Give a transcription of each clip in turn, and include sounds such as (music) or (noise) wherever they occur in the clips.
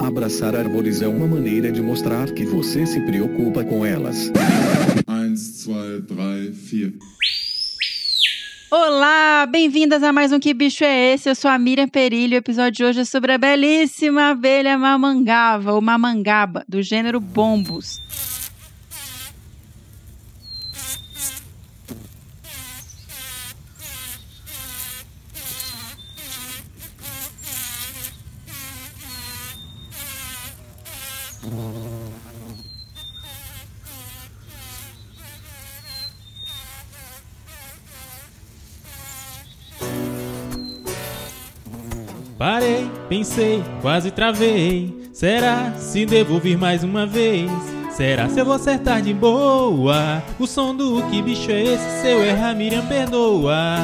Abraçar árvores é uma maneira de mostrar que você se preocupa com elas. 1, 2, 3, 4. Olá, bem-vindas a mais um Que Bicho é Esse? Eu sou a Miriam Perilho. O episódio de hoje é sobre a belíssima abelha mamangava, ou mamangaba, do gênero bombus. Parei, pensei, quase travei. Será se devo vir mais uma vez? Será se eu vou acertar de boa? O som do que bicho é esse? Se eu errar, Miriam perdoa.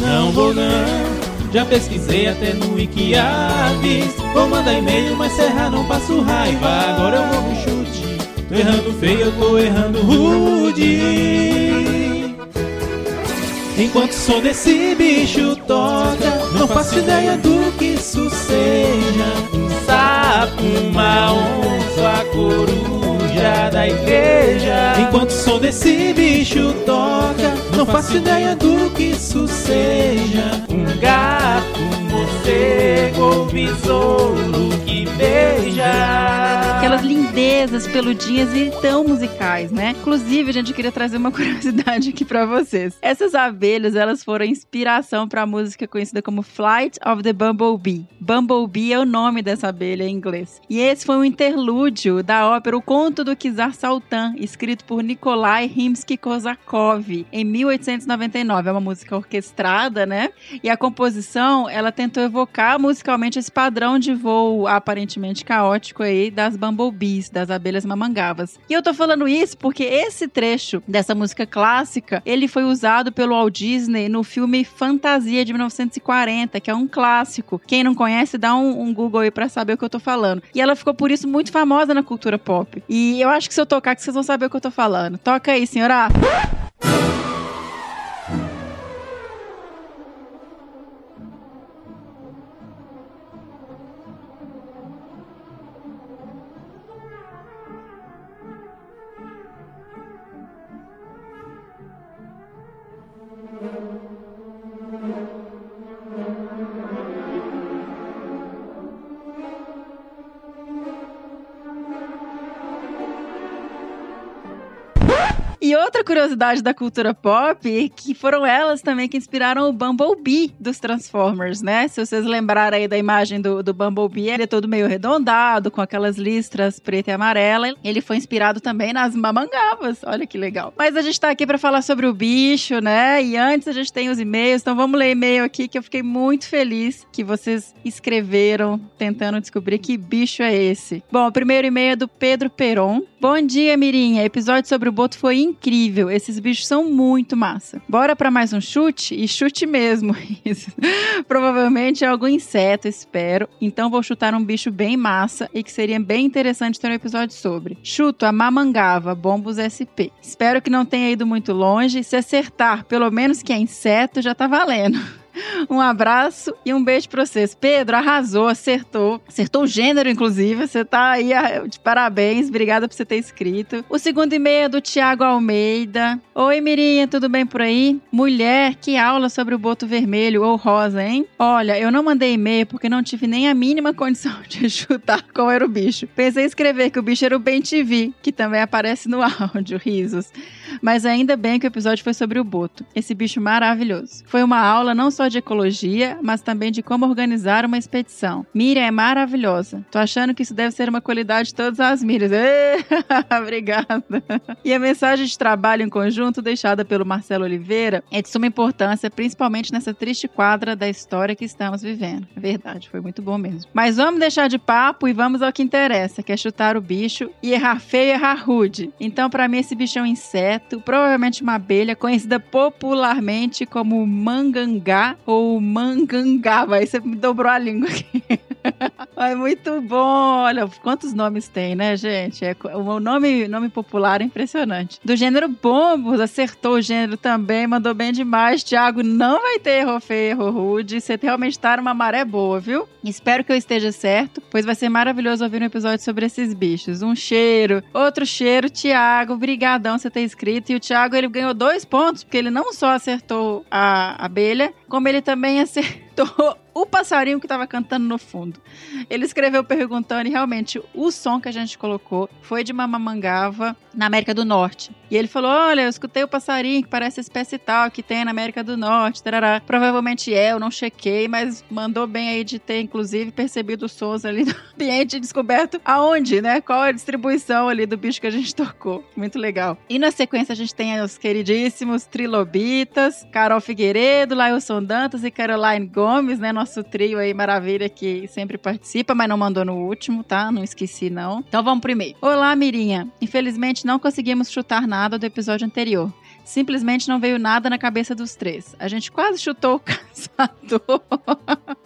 Não vou não. Já pesquisei até no Wikiaves. Vou mandar e-mail, mas serra não passo raiva. Agora eu vou no chute. Tô errando feio, eu tô errando rude. Enquanto o som desse bicho toca, não faço ideia do que isso seja. Um sapo, uma onça, a coruja da igreja. Enquanto o som desse bicho toca, não faço ideia do que isso seja. Um gato, um morcego ou besouro que beija. Aquelas lindezas peludinhas e tão musicais, né? Inclusive, a gente queria trazer uma (laughs) curiosidade aqui pra vocês. Essas abelhas, elas foram inspiração pra música conhecida como Flight of the Bumblebee. Bumblebee é o nome dessa abelha em inglês. E esse foi um interlúdio da ópera O Conto do Kizar Saltan, escrito por Nikolai Rimsky-Korsakov em 1899. É uma música orquestrada, né? E a composição, ela tentou evocar musicalmente esse padrão de voo aparentemente caótico aí das bumblebees, das abelhas mamangavas. E eu tô falando isso porque esse trecho dessa música clássica, ele foi usado pelo Walt Disney no filme Fantasia de 1940, que é um clássico. Quem não conhece, dá um, um Google aí pra saber o que eu tô falando. E ela ficou por isso muito famosa na cultura pop. E eu acho que se eu tocar, que vocês vão saber o que eu tô falando. Toca aí, senhora. E outra curiosidade da cultura pop é que foram elas também que inspiraram o Bumblebee dos Transformers, né? Se vocês lembrarem aí da imagem do, do Bumblebee, ele é todo meio arredondado, com aquelas listras preta e amarela. Ele foi inspirado também nas mamangavas. Olha que legal. Mas a gente tá aqui para falar sobre o bicho, né? E antes a gente tem os e-mails, então vamos ler e-mail aqui que eu fiquei muito feliz que vocês escreveram tentando descobrir que bicho é esse. Bom, o primeiro e-mail é do Pedro Peron. Bom dia, Mirinha. Episódio sobre o Boto foi incrível. Esses bichos são muito massa. Bora para mais um chute? E chute mesmo. (laughs) Provavelmente é algum inseto, espero. Então vou chutar um bicho bem massa e que seria bem interessante ter um episódio sobre. Chuto a mamangava, bombos SP. Espero que não tenha ido muito longe. Se acertar, pelo menos que é inseto, já tá valendo. Um abraço e um beijo pra vocês. Pedro, arrasou, acertou. Acertou o gênero, inclusive. Você tá aí ah, de parabéns. Obrigada por você ter escrito. O segundo e-mail é do Tiago Almeida. Oi, Mirinha, tudo bem por aí? Mulher, que aula sobre o boto vermelho ou rosa, hein? Olha, eu não mandei e-mail porque não tive nem a mínima (laughs) condição de chutar qual era o bicho. Pensei em escrever que o bicho era o Ben TV, que também aparece no (laughs) áudio, risos. Mas ainda bem que o episódio foi sobre o boto, esse bicho maravilhoso. Foi uma aula não só de ecologia, mas também de como organizar uma expedição. Miriam é maravilhosa. Tô achando que isso deve ser uma qualidade de todas as Miriams. (laughs) Obrigada. E a mensagem de trabalho em conjunto deixada pelo Marcelo Oliveira é de suma importância, principalmente nessa triste quadra da história que estamos vivendo. É verdade, foi muito bom mesmo. Mas vamos deixar de papo e vamos ao que interessa, que é chutar o bicho e errar feio e errar rude. Então, para mim, esse bicho é um inseto, provavelmente uma abelha, conhecida popularmente como mangangá ou mangangava. Aí você me dobrou a língua aqui. (laughs) Ai, muito bom. Olha, quantos nomes tem, né, gente? É, o nome, nome popular é impressionante. Do gênero bombos, acertou o gênero também, mandou bem demais. Tiago, não vai ter erro feio, erro rude. Você realmente tá numa maré boa, viu? Espero que eu esteja certo, pois vai ser maravilhoso ouvir um episódio sobre esses bichos. Um cheiro, outro cheiro, Tiago. Brigadão você ter escrito. E o Tiago, ele ganhou dois pontos, porque ele não só acertou a abelha, como ele também acertou (laughs) o passarinho que estava cantando no fundo. Ele escreveu perguntando e realmente o som que a gente colocou foi de uma mamangava na América do Norte. E ele falou: Olha, eu escutei o passarinho que parece espécie tal que tem na América do Norte. Tarará. Provavelmente é, eu não chequei, mas mandou bem aí de ter, inclusive, percebido os sons ali do (laughs) ambiente descoberto aonde, né? Qual a distribuição ali do bicho que a gente tocou. Muito legal. E na sequência a gente tem os queridíssimos Trilobitas, Carol Figueiredo, Lailson Dantas e Caroline Gomes, né? Nosso trio aí maravilha que sempre participa, mas não mandou no último, tá? Não esqueci, não. Então vamos primeiro. Olá, Mirinha. Infelizmente não conseguimos chutar nada do episódio anterior. Simplesmente não veio nada na cabeça dos três. A gente quase chutou o (laughs) caçador.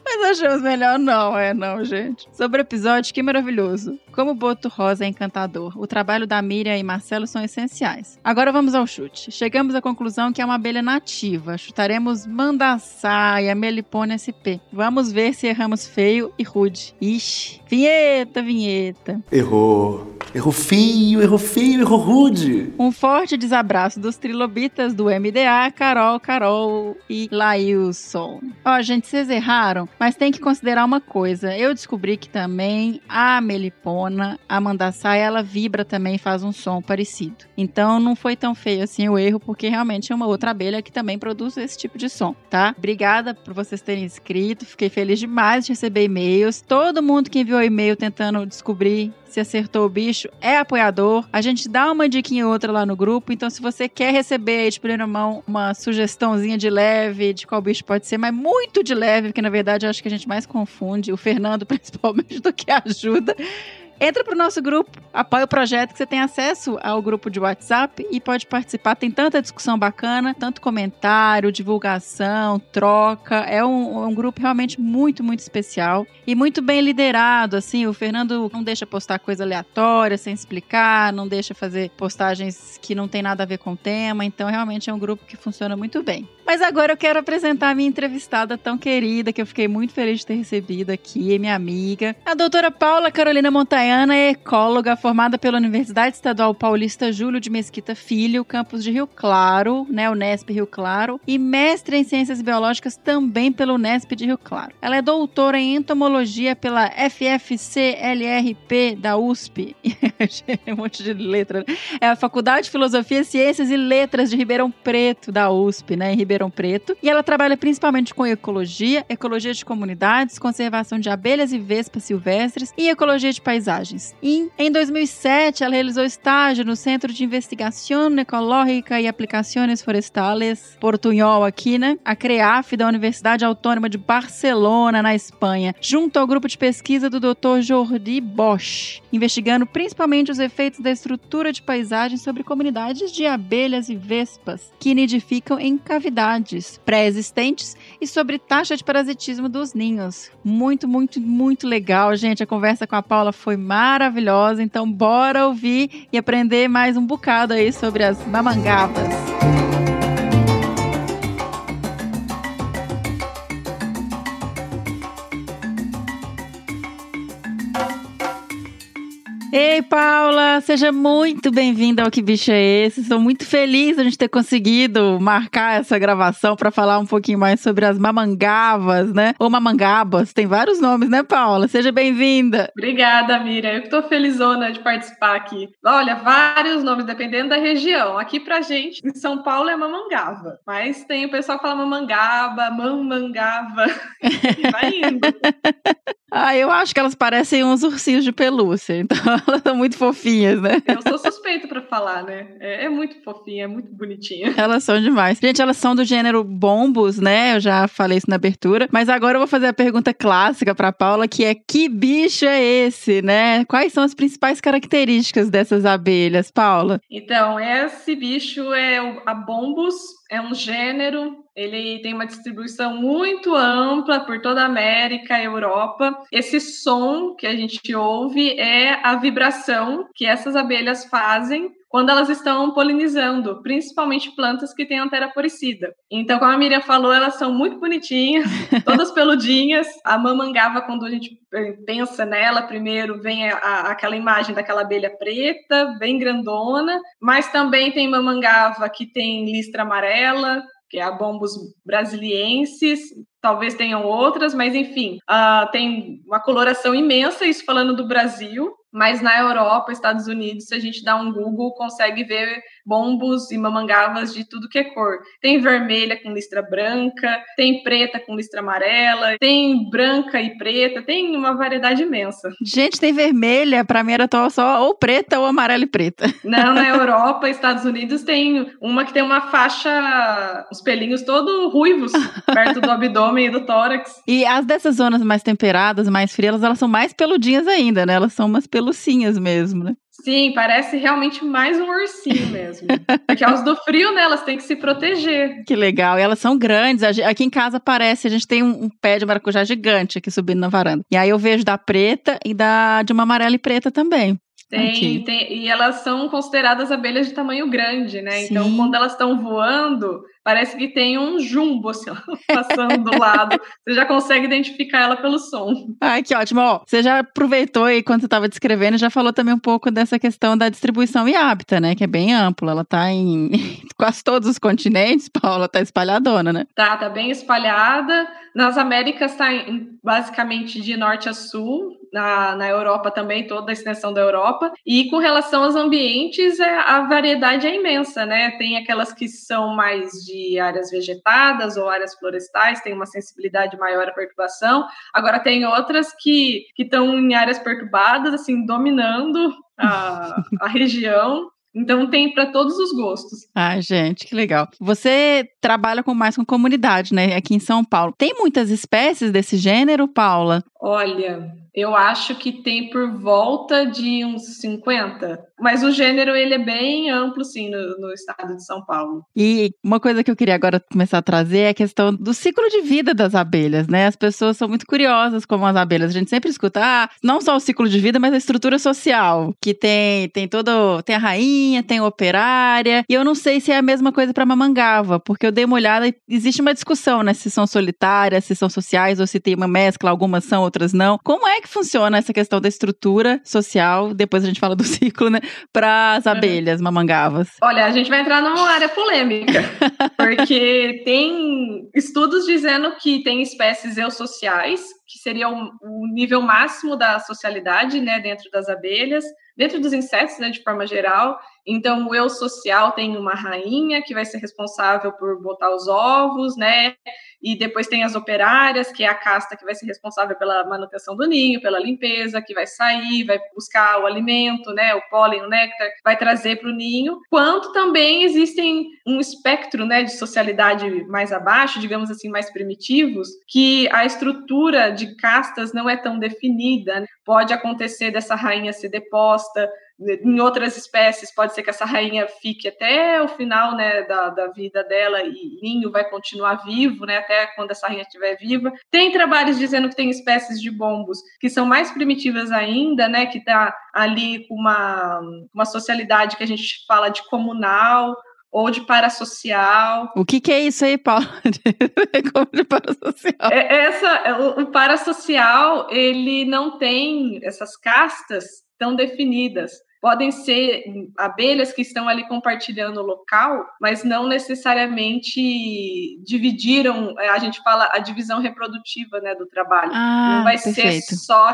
Mas achamos melhor não, é não, gente. Sobre o episódio, que maravilhoso. Como o Boto Rosa é encantador. O trabalho da Miriam e Marcelo são essenciais. Agora vamos ao chute. Chegamos à conclusão que é uma abelha nativa. Chutaremos Mandaçaia, Melipona SP. Vamos ver se erramos feio e rude. Ixi. Vinheta, vinheta. Errou. Errou feio, errou feio, errou rude. Um forte desabraço dos trilobitas do MDA, Carol, Carol e Lailson. Ó, gente, vocês erraram, mas tem que considerar uma coisa. Eu descobri que também a melipona, a mandaçaia, ela vibra também faz um som parecido. Então não foi tão feio assim o erro, porque realmente é uma outra abelha que também produz esse tipo de som, tá? Obrigada por vocês terem escrito, fiquei feliz demais de receber e-mails. Todo mundo que enviou e-mail tentando descobrir se acertou o bicho, é apoiador. A gente dá uma diquinha ou outra lá no grupo. Então, se você quer receber aí de primeira mão uma sugestãozinha de leve de qual bicho pode ser, mas muito de leve, porque na verdade eu acho que a gente mais confunde, o Fernando (laughs) principalmente, do que ajuda. Entra pro nosso grupo, apoia o projeto, que você tem acesso ao grupo de WhatsApp e pode participar. Tem tanta discussão bacana, tanto comentário, divulgação, troca. É um, um grupo realmente muito, muito especial e muito bem liderado. Assim, o Fernando não deixa postar coisa aleatória, sem explicar, não deixa fazer postagens que não tem nada a ver com o tema. Então, realmente é um grupo que funciona muito bem. Mas agora eu quero apresentar a minha entrevistada tão querida, que eu fiquei muito feliz de ter recebido aqui, minha amiga, a doutora Paula Carolina Montaiana, é ecóloga formada pela Universidade Estadual Paulista Júlio de Mesquita Filho, campus de Rio Claro, né, Unesp Rio Claro, e mestre em Ciências Biológicas também pela Unesp de Rio Claro. Ela é doutora em entomologia pela FFCLRP da USP. (laughs) um monte de letra. Né? É a Faculdade de Filosofia, Ciências e Letras de Ribeirão Preto da USP, né, em Ribeirão Preto. E ela trabalha principalmente com ecologia, ecologia de comunidades, conservação de abelhas e vespas silvestres e ecologia de E em 2007, ela realizou estágio no Centro de Investigação Ecológica e Aplicações Forestales Portunhol aqui, né? A CREAF da Universidade Autônoma de Barcelona, na Espanha, junto ao grupo de pesquisa do Dr. Jordi Bosch, investigando principalmente os efeitos da estrutura de paisagem sobre comunidades de abelhas e vespas que nidificam em cavidades pré-existentes e sobre taxa de parasitismo dos ninhos. Muito, muito, muito legal, gente. A conversa com a Paula foi maravilhosa. Então, bora ouvir e aprender mais um bocado aí sobre as mamangavas. Ei, Paula, seja muito bem-vinda ao Que Bicho é Esse? Estou muito feliz de a gente ter conseguido marcar essa gravação para falar um pouquinho mais sobre as mamangavas, né? Ou mamangabas, tem vários nomes, né, Paula? Seja bem-vinda. Obrigada, Miriam. Eu estou felizona de participar aqui. Olha, vários nomes, dependendo da região. Aqui pra gente, em São Paulo, é mamangava. Mas tem o pessoal que fala mamangaba, mamangava. (laughs) vai indo. Ah, eu acho que elas parecem uns ursinhos de pelúcia, então (laughs) elas são muito fofinhas, né? Eu sou suspeita para falar, né? É, é, muito fofinha, é muito bonitinha. (laughs) Elas são demais. Gente, elas são do gênero bombos, né? Eu já falei isso na abertura, mas agora eu vou fazer a pergunta clássica para Paula, que é que bicho é esse, né? Quais são as principais características dessas abelhas, Paula? Então, esse bicho é a bombus é um gênero ele tem uma distribuição muito ampla por toda a América Europa. Esse som que a gente ouve é a vibração que essas abelhas fazem quando elas estão polinizando, principalmente plantas que têm antera poricida. Então, como a Miriam falou, elas são muito bonitinhas, (laughs) todas peludinhas. A mamangava, quando a gente pensa nela, primeiro vem a, a, aquela imagem daquela abelha preta, bem grandona, mas também tem mamangava que tem listra amarela, que é a Bombus brasiliensis, talvez tenham outras, mas enfim, uh, tem uma coloração imensa, isso falando do Brasil, mas na Europa, Estados Unidos, se a gente dá um Google, consegue ver bombos e mamangavas de tudo que é cor. Tem vermelha com listra branca, tem preta com listra amarela, tem branca e preta, tem uma variedade imensa. Gente, tem vermelha, para mim era só ou preta ou amarela e preta. Não, na (laughs) Europa, Estados Unidos, tem uma que tem uma faixa, os pelinhos todo ruivos, perto do abdômen e do tórax. (laughs) E as dessas zonas mais temperadas, mais frias, elas são mais peludinhas ainda, né? Elas são umas pelucinhas mesmo, né? Sim, parece realmente mais um ursinho (laughs) mesmo. Porque aos do frio, né, elas têm que se proteger. Que legal. E elas são grandes. Aqui em casa parece, a gente tem um, pé de maracujá gigante aqui subindo na varanda. E aí eu vejo da preta e da de uma amarela e preta também. Tem, tem, e elas são consideradas abelhas de tamanho grande, né? Sim. Então, quando elas estão voando, parece que tem um jumbo assim, (laughs) passando do lado. Você já consegue identificar ela pelo som. Ai, que ótimo. Ó, você já aproveitou aí quando você estava descrevendo, já falou também um pouco dessa questão da distribuição e hábitat, né? Que é bem ampla. Ela está em (laughs) quase todos os continentes, Paula, tá espalhadona, né? Tá, tá bem espalhada. Nas Américas está basicamente de norte a sul na, na Europa também, toda a extensão da Europa. E com relação aos ambientes, é, a variedade é imensa, né? Tem aquelas que são mais de áreas vegetadas ou áreas florestais, tem uma sensibilidade maior à perturbação. Agora tem outras que estão em áreas perturbadas, assim, dominando a, a região. Então tem para todos os gostos. Ah, gente, que legal. Você trabalha com mais com comunidade, né? Aqui em São Paulo. Tem muitas espécies desse gênero, Paula? Olha, eu acho que tem por volta de uns 50. Mas o gênero, ele é bem amplo, sim, no, no, estado de São Paulo. E uma coisa que eu queria agora começar a trazer é a questão do ciclo de vida das abelhas, né? As pessoas são muito curiosas como as abelhas. A gente sempre escuta, ah, não só o ciclo de vida, mas a estrutura social, que tem, tem todo, tem a rainha, tem operária. E eu não sei se é a mesma coisa para mamangava, porque eu dei uma olhada e existe uma discussão, né? Se são solitárias, se são sociais, ou se tem uma mescla, algumas são, outras não. Como é que funciona essa questão da estrutura social? Depois a gente fala do (laughs) ciclo, né? Para as abelhas mamangavas. Olha, a gente vai entrar numa área polêmica, (laughs) porque tem estudos dizendo que tem espécies eusociais, que seria o, o nível máximo da socialidade, né, dentro das abelhas, dentro dos insetos, né, de forma geral. Então, o eu social tem uma rainha que vai ser responsável por botar os ovos, né? E depois tem as operárias, que é a casta que vai ser responsável pela manutenção do ninho, pela limpeza, que vai sair, vai buscar o alimento, né? O pólen, o néctar, vai trazer para o ninho. Quanto também existem um espectro, né, de socialidade mais abaixo, digamos assim, mais primitivos, que a estrutura de castas não é tão definida. Né? Pode acontecer dessa rainha ser deposta, em outras espécies pode ser que essa rainha fique até o final né, da, da vida dela e ninho vai continuar vivo, né, até quando essa rainha estiver viva. Tem trabalhos dizendo que tem espécies de bombos que são mais primitivas ainda, né, que está ali com uma, uma socialidade que a gente fala de comunal, ou de parasocial. O que, que é isso aí, Paulo? (laughs) De parasocial? É, essa, é, o parasocial, ele não tem essas castas tão definidas podem ser abelhas que estão ali compartilhando o local, mas não necessariamente dividiram, é, a gente fala a divisão reprodutiva né, do trabalho. Ah, não vai perfeito. ser só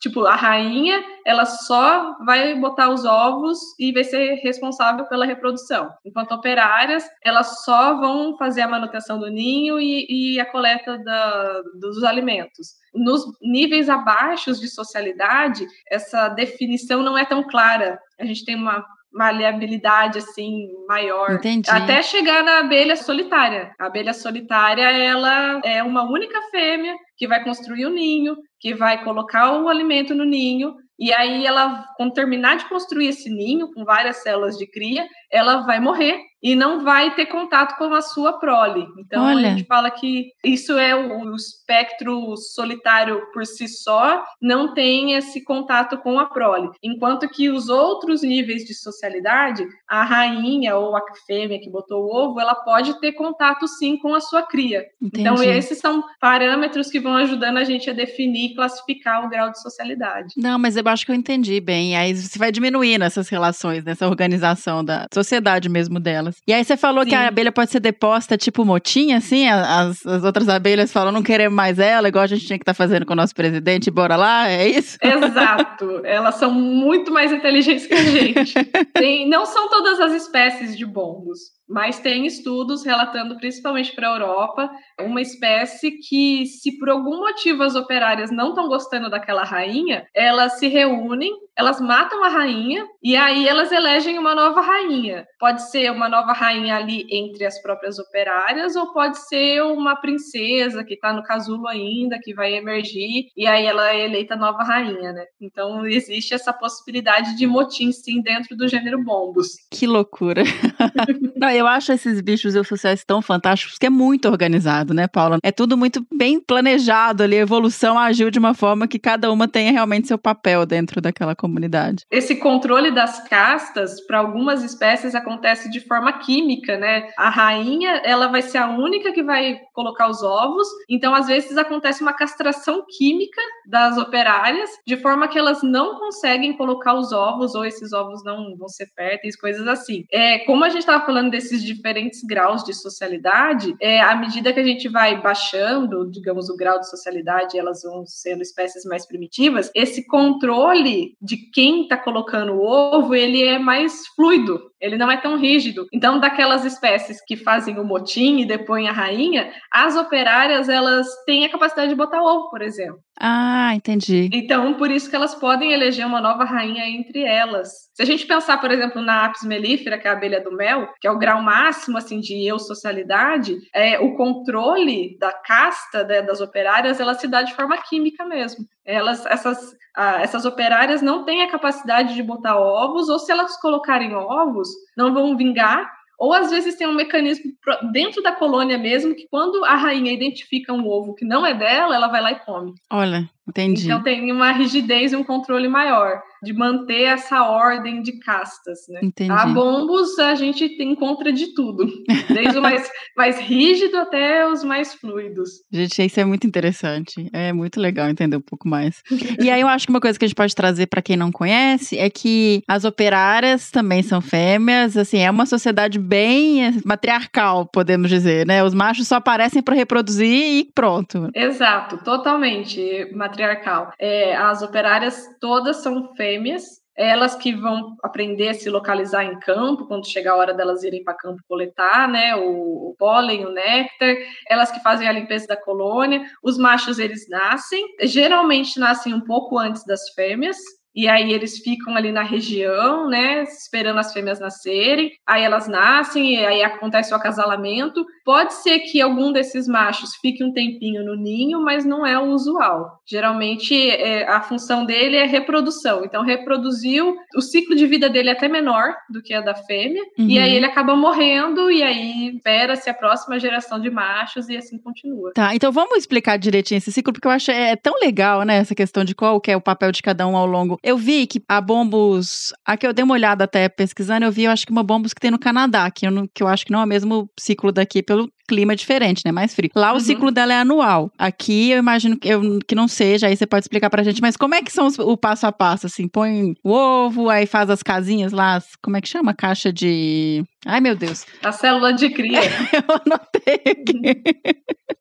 Tipo, a rainha, ela só vai botar os ovos e vai ser responsável pela reprodução. Enquanto operárias, elas só vão fazer a manutenção do ninho e, e a coleta da, dos alimentos. Nos níveis abaixo de socialidade, essa definição não é tão clara. A gente tem uma maleabilidade assim maior Entendi. até chegar na abelha solitária. A abelha solitária ela é uma única fêmea que vai construir o um ninho, que vai colocar o alimento no ninho e aí ela quando terminar de construir esse ninho com várias células de cria, ela vai morrer e não vai ter contato com a sua prole. Então Olha. a gente fala que isso é o, o espectro solitário por si só, não tem esse contato com a prole. Enquanto que os outros níveis de socialidade, a rainha ou a fêmea que botou o ovo, ela pode ter contato sim com a sua cria. Então Entendi. esses são parâmetros que vão ajudando a gente a definir e classificar o grau de socialidade. Não, mas eu acho que eu entendi bem. Aí você vai diminuindo essas relações, nessa organização da sociedade mesmo delas. E aí você falou que Sim. a abelha pode ser deposta tipo motinha, assim? As, as outras abelhas falam, não queremos mais ela, igual a gente tinha que estar fazendo com o nosso presidente, bora lá, é isso? Exato. (laughs) Elas são muito mais inteligentes que a gente. Tem- não são todas as espécies de bombos, mas tem estudos relatando, principalmente para a Europa, uma espécie que, se por algum motivo as operárias não estão gostando daquela rainha, elas se reúnem, elas matam a rainha e aí elas elegem uma nova rainha. Pode ser uma nova rainha ali entre as próprias operárias, ou pode ser uma princesa que está no casulo ainda, que vai emergir, e aí ela é eleita nova rainha, né? Então existe essa possibilidade de motim, sim, dentro do gênero bombos. Que loucura. (laughs) eu acho esses bichos sociais tão fantásticos que é muito organizado, né, Paula? É tudo muito bem planejado ali, a evolução agiu de uma forma que cada uma tenha realmente seu papel dentro daquela comunidade. Esse controle das castas, para algumas espécies, acontece de forma química, né? A rainha, ela vai ser a única que vai colocar os ovos, então às vezes acontece uma castração química das operárias, de forma que elas não conseguem colocar os ovos, ou esses ovos não vão ser férteis, coisas assim. É, como a gente estava falando desses diferentes graus de socialidade, é, à medida que a gente vai baixando, digamos, o grau de socialidade, elas vão sendo espécies mais primitivas, esse controle de quem está colocando o ovo, ele é mais fluido, ele não é tão rígido. Então, daquelas espécies que fazem o motim e depõem a rainha, as operárias, elas têm a capacidade de botar ovo, por exemplo. Ah, entendi. Então, por isso que elas podem eleger uma nova rainha entre elas. Se a gente pensar, por exemplo, na apis mellifera, que é a abelha do mel, que é o grau máximo assim de eusocialidade, é, o controle da casta né, das operárias, ela se dá de forma química mesmo. Elas, essas, ah, essas operárias não têm a capacidade de botar ovos, ou se elas colocarem ovos, não vão vingar, ou às vezes tem um mecanismo dentro da colônia mesmo, que quando a rainha identifica um ovo que não é dela, ela vai lá e come. Olha, entendi. Então tem uma rigidez e um controle maior de manter essa ordem de castas, né? Entendi. A bombos a gente tem- encontra de tudo, (laughs) desde o mais, mais rígido até os mais fluidos. Gente, isso é muito interessante. É muito legal entender um pouco mais. (laughs) E aí eu acho que uma coisa que a gente pode trazer para quem não conhece é que as operárias também são fêmeas, assim, é uma sociedade bem eh, matriarcal, podemos dizer, né? Os machos só aparecem para reproduzir e pronto. Exato, totalmente matriarcal. É, as operárias todas são fêmeas, elas que vão aprender a se localizar em campo quando chegar a hora delas irem para campo coletar, né, o, o pólen, o néctar, elas que fazem a limpeza da colônia. Os machos eles nascem, geralmente nascem um pouco antes das fêmeas. E aí eles ficam ali na região, né, esperando as fêmeas nascerem. Aí elas nascem e aí acontece o acasalamento. Pode ser que algum desses machos fique um tempinho no ninho, mas não é o usual. Geralmente é, a função dele é reprodução. Então reproduziu, o ciclo de vida dele é até menor do que a da fêmea. Uhum. E aí ele acaba morrendo e aí espera-se a próxima geração de machos e assim continua. Tá, então vamos explicar direitinho esse ciclo, porque eu acho é tão legal, né, essa questão de qual que é o papel de cada um ao longo. Eu vi que a Bombos, aqui eu dei uma olhada até pesquisando, eu vi, eu acho que uma Bombos que tem no Canadá, que eu, não- que eu acho que não é o mesmo ciclo daqui, pelo clima diferente, né, mais frio. Lá o Uhum. ciclo dela é anual. Aqui eu imagino que, eu, que não seja, aí você pode explicar pra gente, mas como é que são os- o passo a passo, assim? Põe o ovo, aí faz as casinhas lá, as- como é que chama? Caixa de... Ai, meu Deus. A célula de cria. (laughs) Eu anotei aqui.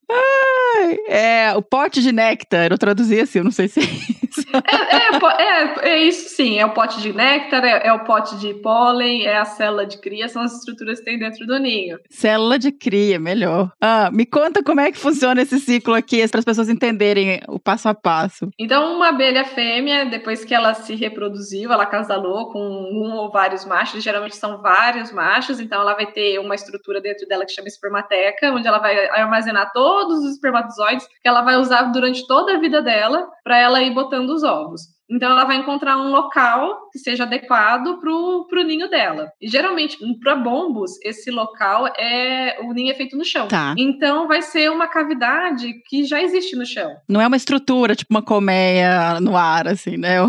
Ai, é, o pote de néctar, eu traduzi assim, eu não sei se é isso. É, po- é, é isso sim, é o pote de néctar, é, é o pote de pólen, é a célula de cria, são as estruturas que tem dentro do ninho. Célula de cria, melhor. Ah, me conta como é que funciona esse ciclo aqui, para as pessoas entenderem o passo a passo. Então, uma abelha fêmea, depois que ela se reproduziu, ela casalou com um ou vários machos, geralmente são vários machos, então ela vai ter uma estrutura dentro dela que chama espermateca, onde ela vai armazenar todos os espermatozoides que ela vai usar durante toda a vida dela para ela ir botando os ovos. Então ela vai encontrar um local que seja adequado para o ninho dela. E geralmente, para bombos, esse local é o ninho é feito no chão. Tá. Então vai ser uma cavidade que já existe no chão. Não é uma estrutura, tipo uma colmeia no ar, assim, né? (laughs)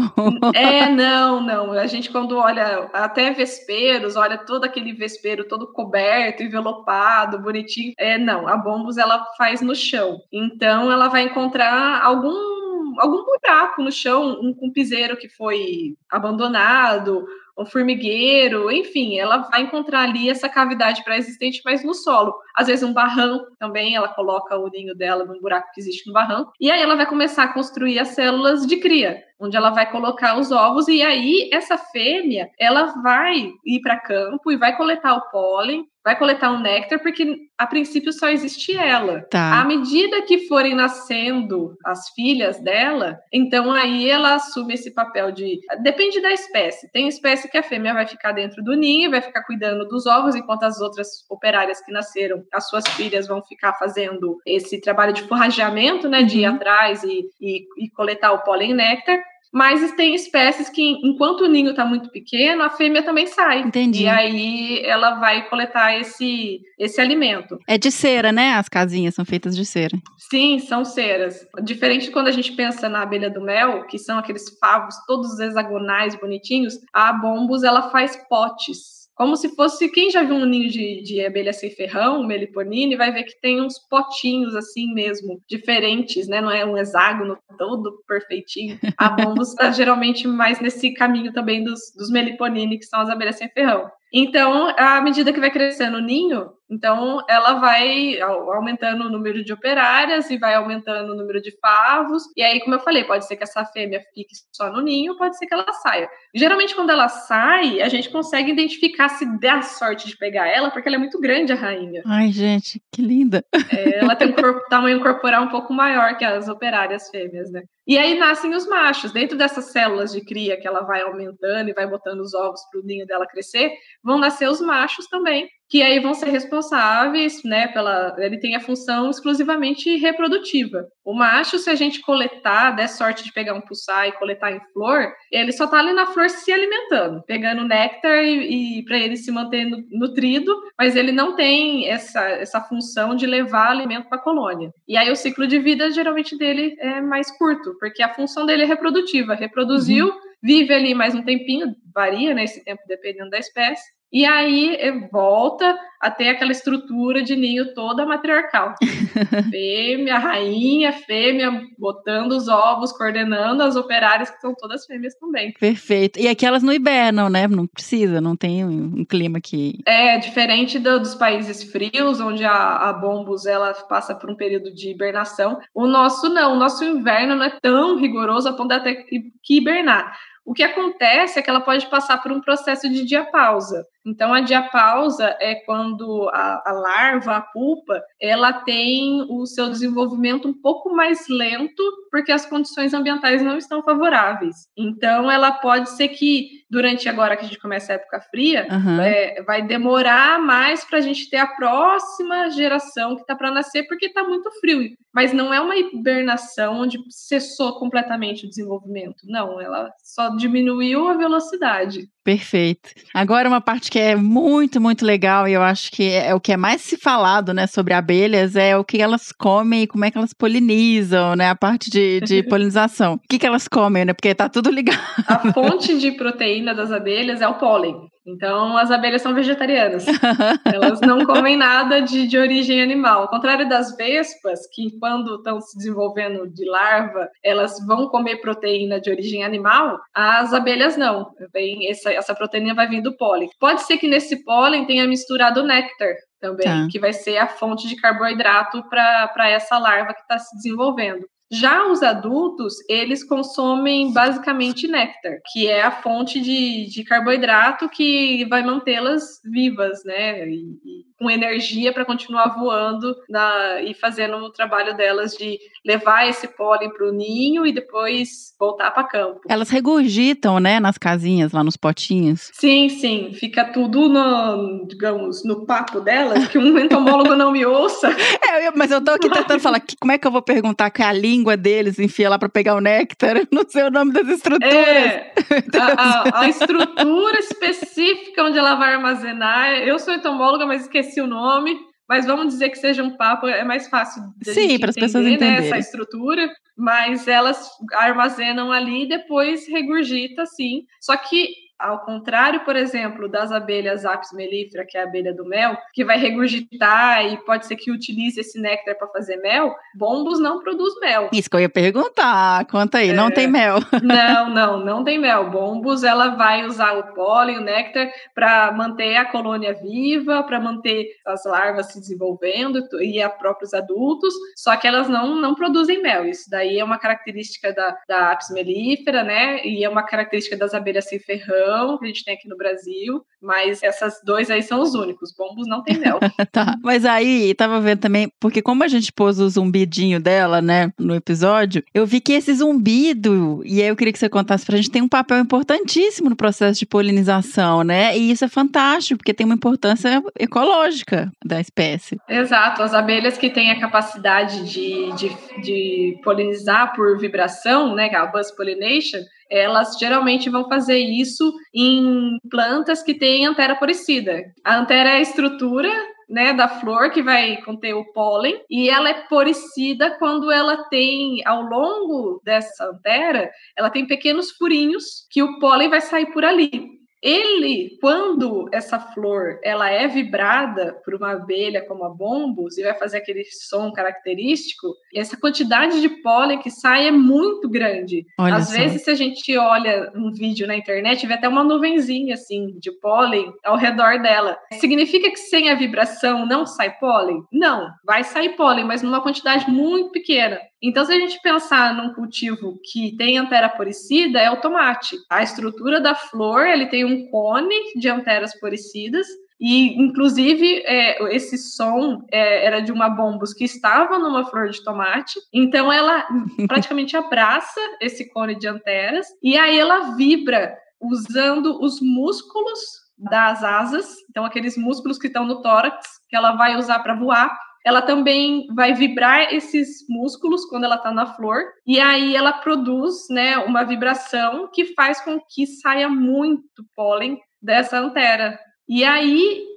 É, não, não. A gente, quando olha até vesperos, olha todo aquele vespeiro todo coberto, envelopado, bonitinho. É, não. A bombos ela faz no chão. Então ela vai encontrar algum algum buraco no chão, um, piseiro que foi abandonado, um formigueiro, enfim, ela vai encontrar ali essa cavidade pré-existente, mas no solo. Às vezes um barranco também, ela coloca o ninho dela num buraco que existe no barranco, e aí ela vai começar a construir as células de cria, onde ela vai colocar os ovos, e aí essa fêmea, ela vai ir para campo e vai coletar o pólen, vai coletar um néctar, porque a princípio só existe ela. Tá. À medida que forem nascendo as filhas dela, então aí ela assume esse papel de. Depende da espécie. Tem espécie que a fêmea vai ficar dentro do ninho, vai ficar cuidando dos ovos, enquanto as outras operárias que nasceram, as suas filhas, vão ficar fazendo esse trabalho de forrageamento, né? De ir Uhum. atrás e, e, e coletar o pólen e néctar. Mas tem espécies que, enquanto o ninho está muito pequeno, a fêmea também sai. Entendi. E aí ela vai coletar esse, esse alimento. É de cera, né? As casinhas são feitas de cera. Sim, são ceras. Diferente de quando a gente pensa na abelha do mel, que são aqueles favos todos hexagonais, bonitinhos, a bombus ela faz potes. Como se fosse, quem já viu um ninho de, de abelha sem ferrão, meliponine, vai ver que tem uns potinhos assim mesmo, diferentes, né? Não é um hexágono todo perfeitinho. A (laughs) bombus está geralmente mais nesse caminho também dos, dos meliponine, que são as abelhas sem ferrão. Então, à medida que vai crescendo o ninho, então ela vai au- aumentando o número de operárias e vai aumentando o número de favos. E aí, como eu falei, pode ser que essa fêmea fique só no ninho, pode ser que ela saia. Geralmente, quando ela sai, a gente consegue identificar se a sorte de pegar ela, porque ela é muito grande, a rainha. Ai, gente, que linda. É, ela tem um corpo- (laughs) tamanho corporal um pouco maior que as operárias fêmeas, né? E aí nascem os machos. Dentro dessas células de cria que ela vai aumentando e vai botando os ovos para o ninho dela crescer, vão nascer os machos também, que aí vão ser responsáveis, né, pela ele tem a função exclusivamente reprodutiva. O macho, se a gente coletar, der sorte de pegar um pulsar e coletar em flor, ele só tá ali na flor se alimentando, pegando néctar e, e para ele se manter nu- nutrido, mas ele não tem essa, essa função de levar alimento para a colônia. E aí o ciclo de vida geralmente dele é mais curto, porque a função dele é reprodutiva. Reproduziu, vive ali mais um tempinho, varia nesse tempo dependendo da espécie. E aí eh, volta a ter aquela estrutura de ninho toda matriarcal. (laughs) fêmea, rainha, fêmea, botando os ovos, coordenando as operárias, que são todas fêmeas também. Perfeito. E aqui elas não hibernam, né? Não precisa, não tem um um clima que. É diferente do- dos países frios, onde a, a bombus ela passa por um período de hibernação. O nosso não, o nosso inverno não é tão rigoroso a ponto de ter que que hibernar. O que acontece é que ela pode passar por um processo de diapausa. Então, a diapausa é quando a, a larva, a pupa, ela tem o seu desenvolvimento um pouco mais lento, porque as condições ambientais não estão favoráveis. Então, ela pode ser que, durante agora que a gente começa a época fria, Aham. é, vai demorar mais para a gente ter a próxima geração que está para nascer, porque está muito frio. Mas não é uma hibernação onde cessou completamente o desenvolvimento. Não, ela só diminuiu a velocidade. Perfeito. Agora, uma parte que é muito, muito legal, e eu acho que é o que é mais se falado, né, sobre abelhas, é o que elas comem e como é que elas polinizam, né, a parte de, de (laughs) polinização. O que, que elas comem, né, porque tá tudo (laughs) ligado. A fonte de proteína das abelhas é o pólen. Então, as abelhas são vegetarianas. (laughs) Elas não comem nada de, de origem animal. Ao contrário das vespas, que quando estão se desenvolvendo de larva, elas vão comer proteína de origem animal, as abelhas não. Vem, essa, essa proteína vai vir do pólen. Pode ser que nesse pólen tenha misturado néctar também, Tá. que vai ser a fonte de carboidrato para essa larva que está se desenvolvendo. Já os adultos, eles consomem basicamente néctar, que é a fonte de, de carboidrato que vai mantê-las vivas, né? E, e com energia para continuar voando na, e fazendo o trabalho delas de levar esse pólen para o ninho e depois voltar para campo. Elas regurgitam, né, nas casinhas, lá nos potinhos. Sim, sim, fica tudo no, digamos, no papo delas, que um entomólogo não me ouça. (laughs) É, eu- mas eu tô aqui tentando (laughs) falar que, como é que eu vou perguntar que a língua língua deles, enfia lá para pegar o néctar. (laughs) Não sei o nome das estruturas. É, a, a, a, estrutura específica onde ela vai armazenar. Eu sou entomóloga, mas esqueci o nome. Mas vamos dizer que seja um papo, é mais fácil de Sim, para as pessoas entenderem. Né, essa estrutura, mas elas armazenam ali e depois regurgita, sim. Só que ao contrário, por exemplo, das abelhas Apis mellifera, que é a abelha do mel, que vai regurgitar e pode ser que utilize esse néctar para fazer mel, bombos não produz mel. Isso que eu ia perguntar. Conta aí, é... não tem mel. (laughs) Não, não, não tem mel. Bombos, ela vai usar o pólen, o néctar, para manter a colônia viva, para manter as larvas se desenvolvendo e a próprios adultos, só que elas não, não produzem mel. Isso daí é uma característica da, da Apis mellifera, né? E é uma característica das abelhas sem ferrão que a gente tem aqui no Brasil, mas essas dois aí são os únicos. Bombos não tem mel. (laughs) tá. Mas aí, tava vendo também, porque como a gente pôs o zumbidinho dela, né, no episódio, eu vi que esse zumbido, e aí eu queria que você contasse pra gente, tem um papel importantíssimo no processo de polinização, né? E isso é fantástico, porque tem uma importância ecológica da espécie. Exato. As abelhas que têm a capacidade de, de, de polinizar por vibração, né, que é a buzz pollination, elas geralmente vão fazer isso em plantas que têm antera poricida. A antera é a estrutura né, da flor que vai conter o pólen e ela é poricida quando ela tem ao longo dessa antera, ela tem pequenos furinhos que o pólen vai sair por ali. Ele, quando essa flor ela é vibrada por uma abelha como a bombus e vai fazer aquele som característico, essa quantidade de pólen que sai é muito grande. Olha Às só. vezes, se a gente olha um vídeo na internet, vê até uma nuvenzinha assim de pólen ao redor dela. Significa que sem a vibração não sai pólen? Não, vai sair pólen, mas numa quantidade muito pequena. Então, se a gente pensar num cultivo que tem antera poricida, é o tomate. A estrutura da flor, ele tem um cone de anteras poricidas, e, inclusive, é, esse som é, era de uma bombus que estava numa flor de tomate. Então, ela (laughs) praticamente abraça esse cone de anteras. E aí ela vibra usando os músculos das asas, então aqueles músculos que estão no tórax, que ela vai usar para voar, ela também vai vibrar esses músculos quando ela está na flor, e aí ela produz né, uma vibração que faz com que saia muito pólen dessa antera. E aí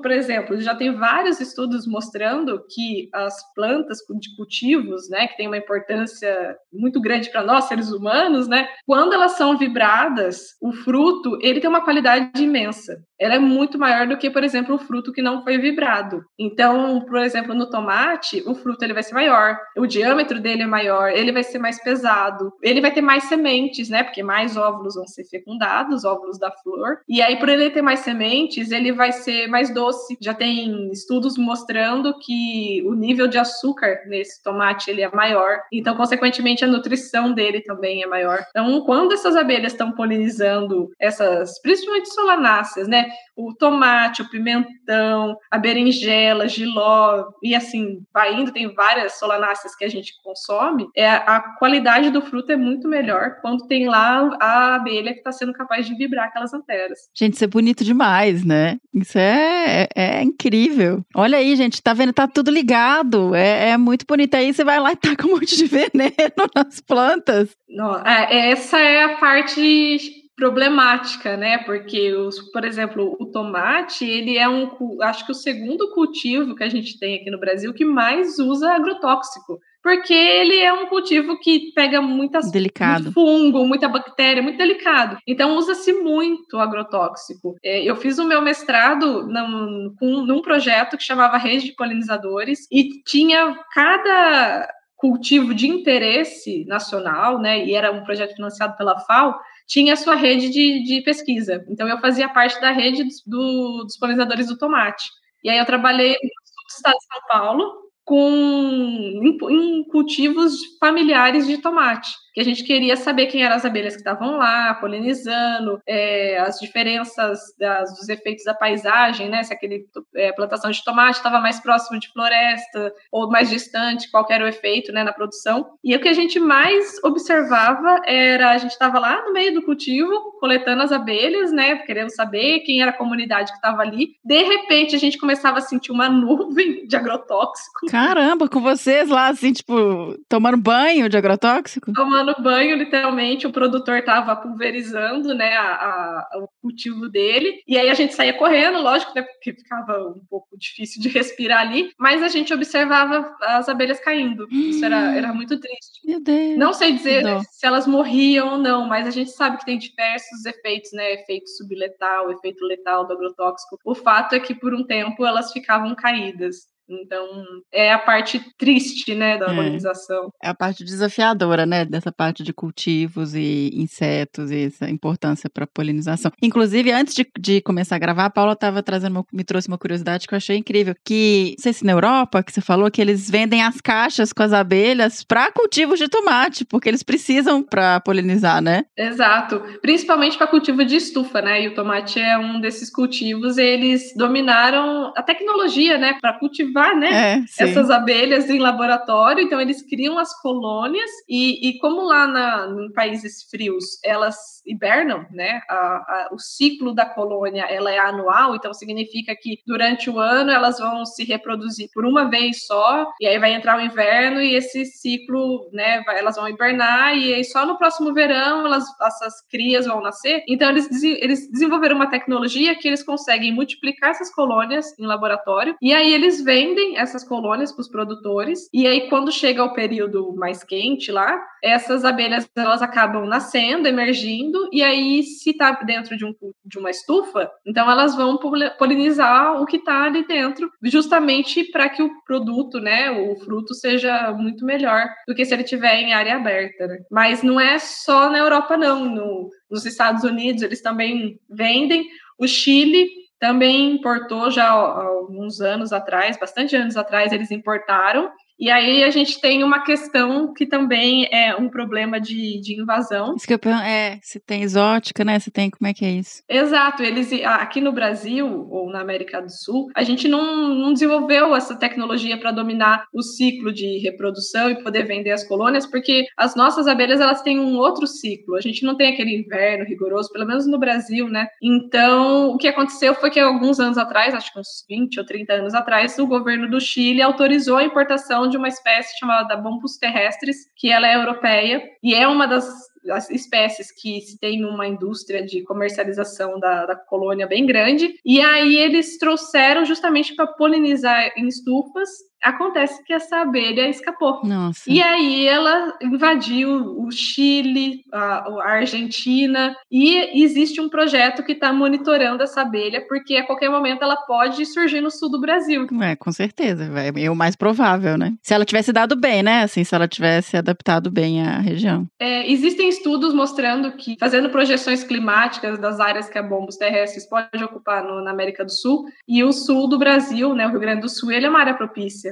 por exemplo, já tem vários estudos mostrando que as plantas de cultivos, né, que têm uma importância muito grande para nós seres humanos, né, quando elas são vibradas, o fruto ele tem uma qualidade imensa. Ela é muito maior do que, por exemplo, o fruto que não foi vibrado. Então, por exemplo, no tomate, o fruto ele vai ser maior, o diâmetro dele é maior, ele vai ser mais pesado, ele vai ter mais sementes, né, porque mais óvulos vão ser fecundados, óvulos da flor. E aí, por ele ter mais sementes, ele vai ser mais mais doce. Já tem estudos mostrando que o nível de açúcar nesse tomate ele é maior. Então, consequentemente, a nutrição dele também é maior. Então, quando essas abelhas estão polinizando essas, principalmente solanáceas, né? O tomate, o pimentão, a berinjela, giló e assim, vai indo, tem várias solanáceas que a gente consome. É a qualidade do fruto é muito melhor quando tem lá a abelha que está sendo capaz de vibrar aquelas anteras. Gente, isso é bonito demais, né? Isso é é, é, incrível. Olha aí, gente, tá vendo? Tá tudo ligado. É, é muito bonito. Aí você vai lá e tá com um monte de (laughs) veneno nas plantas. Não, é, essa é a parte problemática, né? Porque, os, por exemplo, o tomate, ele é um, acho que o segundo cultivo que a gente tem aqui no Brasil que mais usa agrotóxico porque ele é um cultivo que pega muitas delicado. muito fungo, muita bactéria, muito delicado. Então usa-se muito agrotóxico. É, eu fiz o meu mestrado num, num projeto que chamava Rede de Polinizadores e tinha cada cultivo de interesse nacional, né? E era um projeto financiado pela FAO, tinha a sua rede de, de pesquisa. Então eu fazia parte da rede dos, do, dos polinizadores do tomate. E aí eu trabalhei no estado de São Paulo, com em, em cultivos familiares de tomate. Que a gente queria saber quem eram as abelhas que estavam lá, polinizando, é, as diferenças das, dos efeitos da paisagem, né? Se aquele é, plantação de tomate estava mais próximo de floresta ou mais distante, qual era o efeito né, na produção. E o que a gente mais observava era, a gente estava lá no meio do cultivo, coletando as abelhas, né? Querendo saber quem era a comunidade que estava ali. De repente, a gente começava a sentir uma nuvem de agrotóxico. Caramba, com vocês lá, assim, tipo, tomando banho de agrotóxico? Tomando banho, literalmente, o produtor estava pulverizando, né, a, a, o cultivo dele. E aí a gente saía correndo, lógico, né, porque ficava um pouco difícil de respirar ali, mas a gente observava as abelhas caindo. Isso era, era muito triste. Meu Deus. Não sei dizer se elas morriam ou não, mas a gente sabe que tem diversos efeitos, né? Efeito subletal, efeito letal do agrotóxico. O fato é que por um tempo elas ficavam caídas. Então, é a parte triste, né, da É. organização. É a parte desafiadora, né? Dessa parte de cultivos e insetos e essa importância para polinização. Inclusive, antes de, de começar a gravar, a Paula tava trazendo uma- me trouxe uma curiosidade que eu achei incrível. Que, não sei se na Europa, que você falou que eles vendem as caixas com as abelhas para cultivos de tomate, porque eles precisam para polinizar, né? Exato. Principalmente para cultivo de estufa, né? E o tomate é um desses cultivos. Eles dominaram a tecnologia, né, para cultivar, né? É, essas abelhas em laboratório, então eles criam as colônias e, e como lá na, em países frios elas hibernam, né? A, a- o ciclo da colônia ela é anual, então significa que durante o ano elas vão se reproduzir por uma vez só e aí vai entrar o inverno e esse ciclo, né? vai- elas vão hibernar e aí só no próximo verão elas essas crias vão nascer. Então eles, eles desenvolveram uma tecnologia que eles conseguem multiplicar essas colônias em laboratório e aí eles vendem essas colônias para os produtores e aí quando chega o período mais quente lá, essas abelhas elas acabam nascendo, emergindo e aí se está dentro de, um, de uma estufa, então elas vão poli- polinizar o que está ali dentro, justamente para que o produto, né, o fruto seja muito melhor do que se ele tiver em área aberta. Né? Mas não é só na Europa não, no, nos Estados Unidos eles também vendem. O Chile também importou já há alguns anos atrás, bastante anos atrás, eles importaram. E aí a gente tem uma questão que também é um problema de, de invasão. Isso que eu pergunto, é, se tem exótica, né? Se tem, como é que é isso? Exato, eles aqui no Brasil ou na América do Sul, a gente não, não desenvolveu essa tecnologia para dominar o ciclo de reprodução e poder vender as colônias, porque as nossas abelhas elas têm um outro ciclo. A gente não tem aquele inverno rigoroso, pelo menos no Brasil, né? Então, o que aconteceu foi que alguns anos atrás, acho que uns 20 ou 30 anos atrás, o governo do Chile autorizou a importação de uma espécie chamada Bombus terrestres, que ela é europeia e é uma das as espécies que se tem uma indústria de comercialização da, da colônia bem grande, e aí eles trouxeram justamente para polinizar em estufas. Acontece que essa abelha escapou. Nossa. E aí ela invadiu o Chile, a, a Argentina, e existe um projeto que está monitorando essa abelha, porque a qualquer momento ela pode surgir no sul do Brasil. É, com certeza. É o mais provável, né? Se ela tivesse dado bem, né? Assim, se ela tivesse adaptado bem à região. É, existem estudos mostrando que, fazendo projeções climáticas das áreas que a bombos terrestres pode ocupar no- na América do Sul, e o sul do Brasil, né, o Rio Grande do Sul, ele é uma área propícia.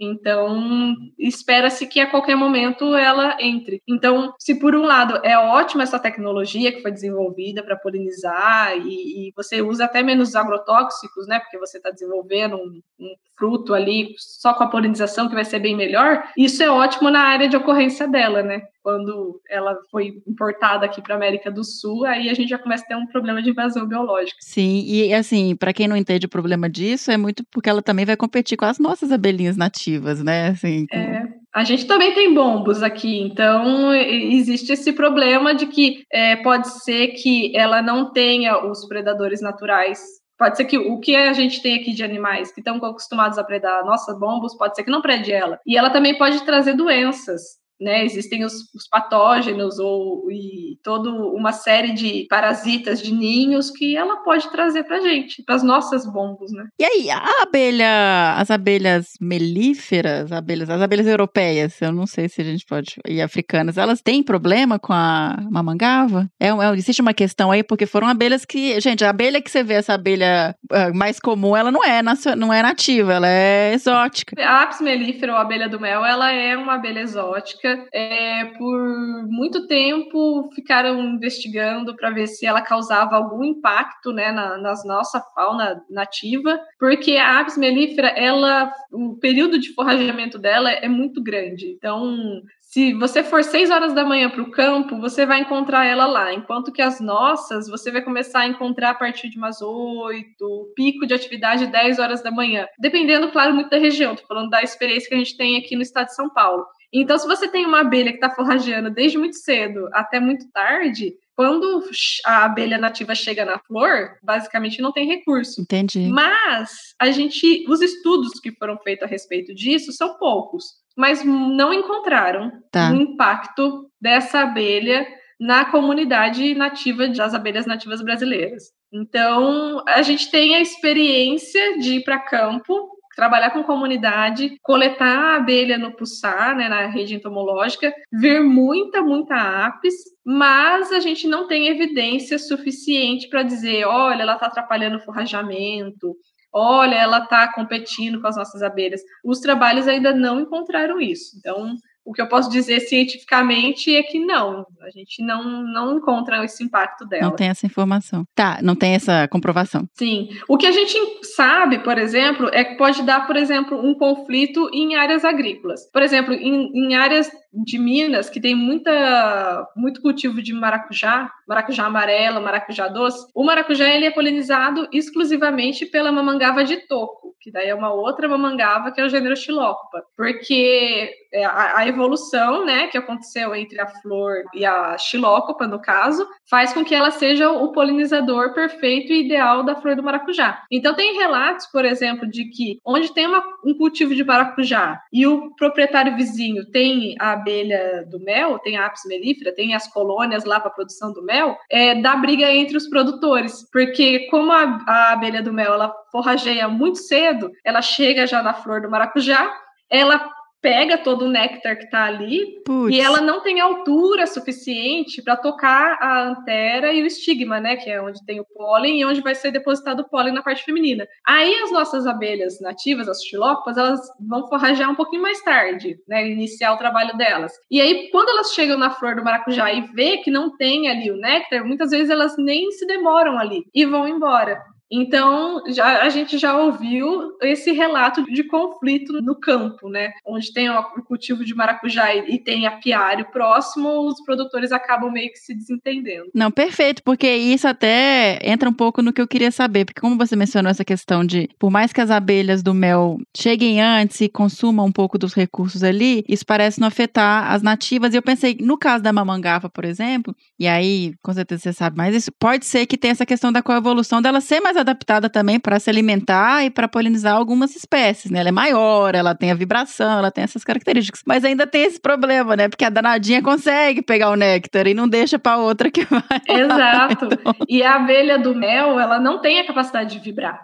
Então, espera-se que a qualquer momento ela entre. Então, se por um lado é ótima essa tecnologia que foi desenvolvida para polinizar e, e você usa até menos agrotóxicos, né? Porque você está desenvolvendo um, um fruto ali só com a polinização que vai ser bem melhor. Isso é ótimo na área de ocorrência dela, né? Quando ela foi importada aqui para América do Sul, aí a gente já começa a ter um problema de invasão biológica. Sim, e assim, para quem não entende o problema disso, é muito porque ela também vai competir com as nossas abelhinhas nativas, né? Assim, com- É, a gente também tem bombos aqui, então existe esse problema de que é, pode ser que ela não tenha os predadores naturais. Pode ser que o que a gente tem aqui de animais que estão acostumados a predar nossas bombos, pode ser que não prede ela. E ela também pode trazer doenças. Né, existem os, os patógenos ou e toda uma série de parasitas de ninhos que ela pode trazer para gente, para as nossas bombos, né? E aí, a abelha, as abelhas melíferas, abelhas, as abelhas europeias, eu não sei se a gente pode, e africanas, elas têm problema com a mamangava? É, é- existe uma questão aí, porque foram abelhas que, gente, a abelha que você vê, essa abelha ah, mais comum, ela não é, não é nativa, ela é exótica. A apis mellifera, ou abelha do mel, ela é uma abelha exótica. Entomológica. É, por muito tempo ficaram investigando para ver se ela causava algum impacto né, na, na nossa fauna nativa, porque a Apis mellifera, ela, o período de forrageamento dela é muito grande. Então, se você for seis horas da manhã para o campo, você vai encontrar ela lá. Enquanto que as nossas, você vai começar a encontrar a partir de umas oito, pico de atividade 10 horas da manhã. Dependendo, claro, muito da região. Estou falando da experiência que a gente tem aqui no estado de São Paulo. Então, se você tem uma abelha que está forrageando desde muito cedo até muito tarde, quando a abelha nativa chega na flor, basicamente não tem recurso. Entendi. Mas a gente, os estudos que foram feitos a respeito disso são poucos mas não encontraram Tá. o impacto dessa abelha na comunidade nativa das abelhas nativas brasileiras. Então, a gente tem a experiência de ir para campo, trabalhar com comunidade, coletar a abelha no pulsar, né, na rede entomológica, ver muita, muita apis, mas a gente não tem evidência suficiente para dizer, olha, ela está atrapalhando o forrajamento, olha, ela está competindo com as nossas abelhas. Os trabalhos ainda não encontraram isso. Então, o que eu posso dizer cientificamente é que não, a gente não, não encontra esse impacto dela. Não tem essa informação. Tá, não tem essa comprovação. Sim. O que a gente sabe, por exemplo, é que pode dar, por exemplo, um conflito em áreas agrícolas. Por exemplo, em, em áreas de Minas, que tem muita, muito cultivo de maracujá, maracujá amarelo, maracujá doce, o maracujá ele é polinizado exclusivamente pela mamangava de toco, que daí é uma outra mamangava que é o gênero Xilócopa, porque a, a evolução, né, que aconteceu entre a flor e a Xilócopa, no caso, faz com que ela seja o polinizador perfeito e ideal da flor do maracujá. Então tem relatos, por exemplo, de que onde tem uma, um cultivo de maracujá e o proprietário vizinho tem a abelha do mel, tem a apis mellifera, tem as colônias lá para produção do mel, é, dá briga entre os produtores, porque como a, a abelha do mel ela forrageia muito cedo, ela chega já na flor do maracujá, ela pega todo o néctar que está ali Putz. e ela não tem altura suficiente para tocar a antera e o estigma, né, que é onde tem o pólen e onde vai ser depositado o pólen na parte feminina. Aí as nossas abelhas nativas, as xilócopas, elas vão forragear um pouquinho mais tarde, né, iniciar o trabalho delas. E aí quando elas chegam na flor do maracujá e vê que não tem ali o néctar, muitas vezes elas nem se demoram ali e vão embora. Então, já, a gente já ouviu esse relato de conflito no campo, né? Onde tem o cultivo de maracujá e, e tem apiário próximo, os produtores acabam meio que se desentendendo. Não, perfeito, porque isso até entra um pouco no que eu queria saber, porque como você mencionou essa questão de, por mais que as abelhas do mel cheguem antes e consumam um pouco dos recursos ali, isso parece não afetar as nativas. E eu pensei, no caso da mamangava, por exemplo, e aí, com certeza você sabe mais isso, pode ser que tenha essa questão da coevolução dela ser mais adaptada também para se alimentar e para polinizar algumas espécies, né? Ela é maior, ela tem a vibração, ela tem essas características. Mas ainda tem esse problema, né? Porque a danadinha consegue pegar o néctar e não deixa para outra que (laughs) vai. lá. Exato. Então, E a abelha do mel, ela não tem a capacidade de vibrar.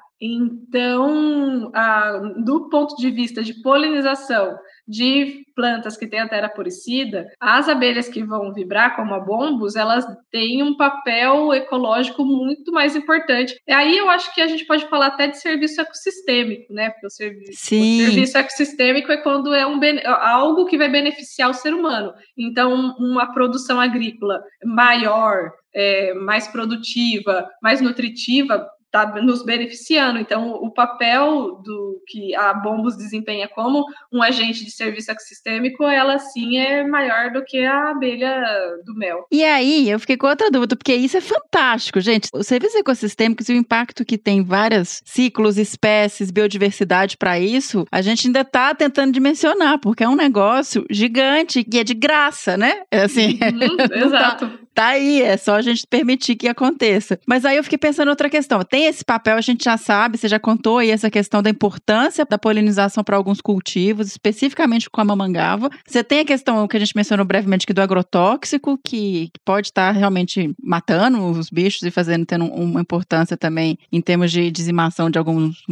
Então, a- do ponto de vista de polinização de plantas que têm a terra poricida, as abelhas que vão vibrar, como a bombus, elas têm um papel ecológico muito mais importante. E aí eu acho que a gente pode falar até de serviço ecossistêmico, né? Porque o, servi- o serviço ecossistêmico é quando é um bene- algo que vai beneficiar o ser humano. Então, uma produção agrícola maior, é, mais produtiva, mais nutritiva, está nos beneficiando. Então, o papel do que a Bombus desempenha como um agente de serviço ecossistêmico, ela sim é maior do que a abelha do mel. E aí, eu fiquei com outra dúvida, porque isso é fantástico, gente. O serviço ecossistêmico e o impacto que tem vários ciclos, espécies, biodiversidade para isso, a gente ainda tá tentando dimensionar, porque é um negócio gigante e é de graça, né? É assim, Uhum, (laughs) exato. tá aí, é só a gente permitir que aconteça. Mas aí eu fiquei pensando em outra questão. Tem esse papel, a gente já sabe, você já contou aí essa questão da importância da polinização para alguns cultivos, especificamente com a mamangava. Você tem a questão que a gente mencionou brevemente aqui do agrotóxico, que pode estar realmente matando os bichos e fazendo tendo uma importância também em termos de dizimação de alguns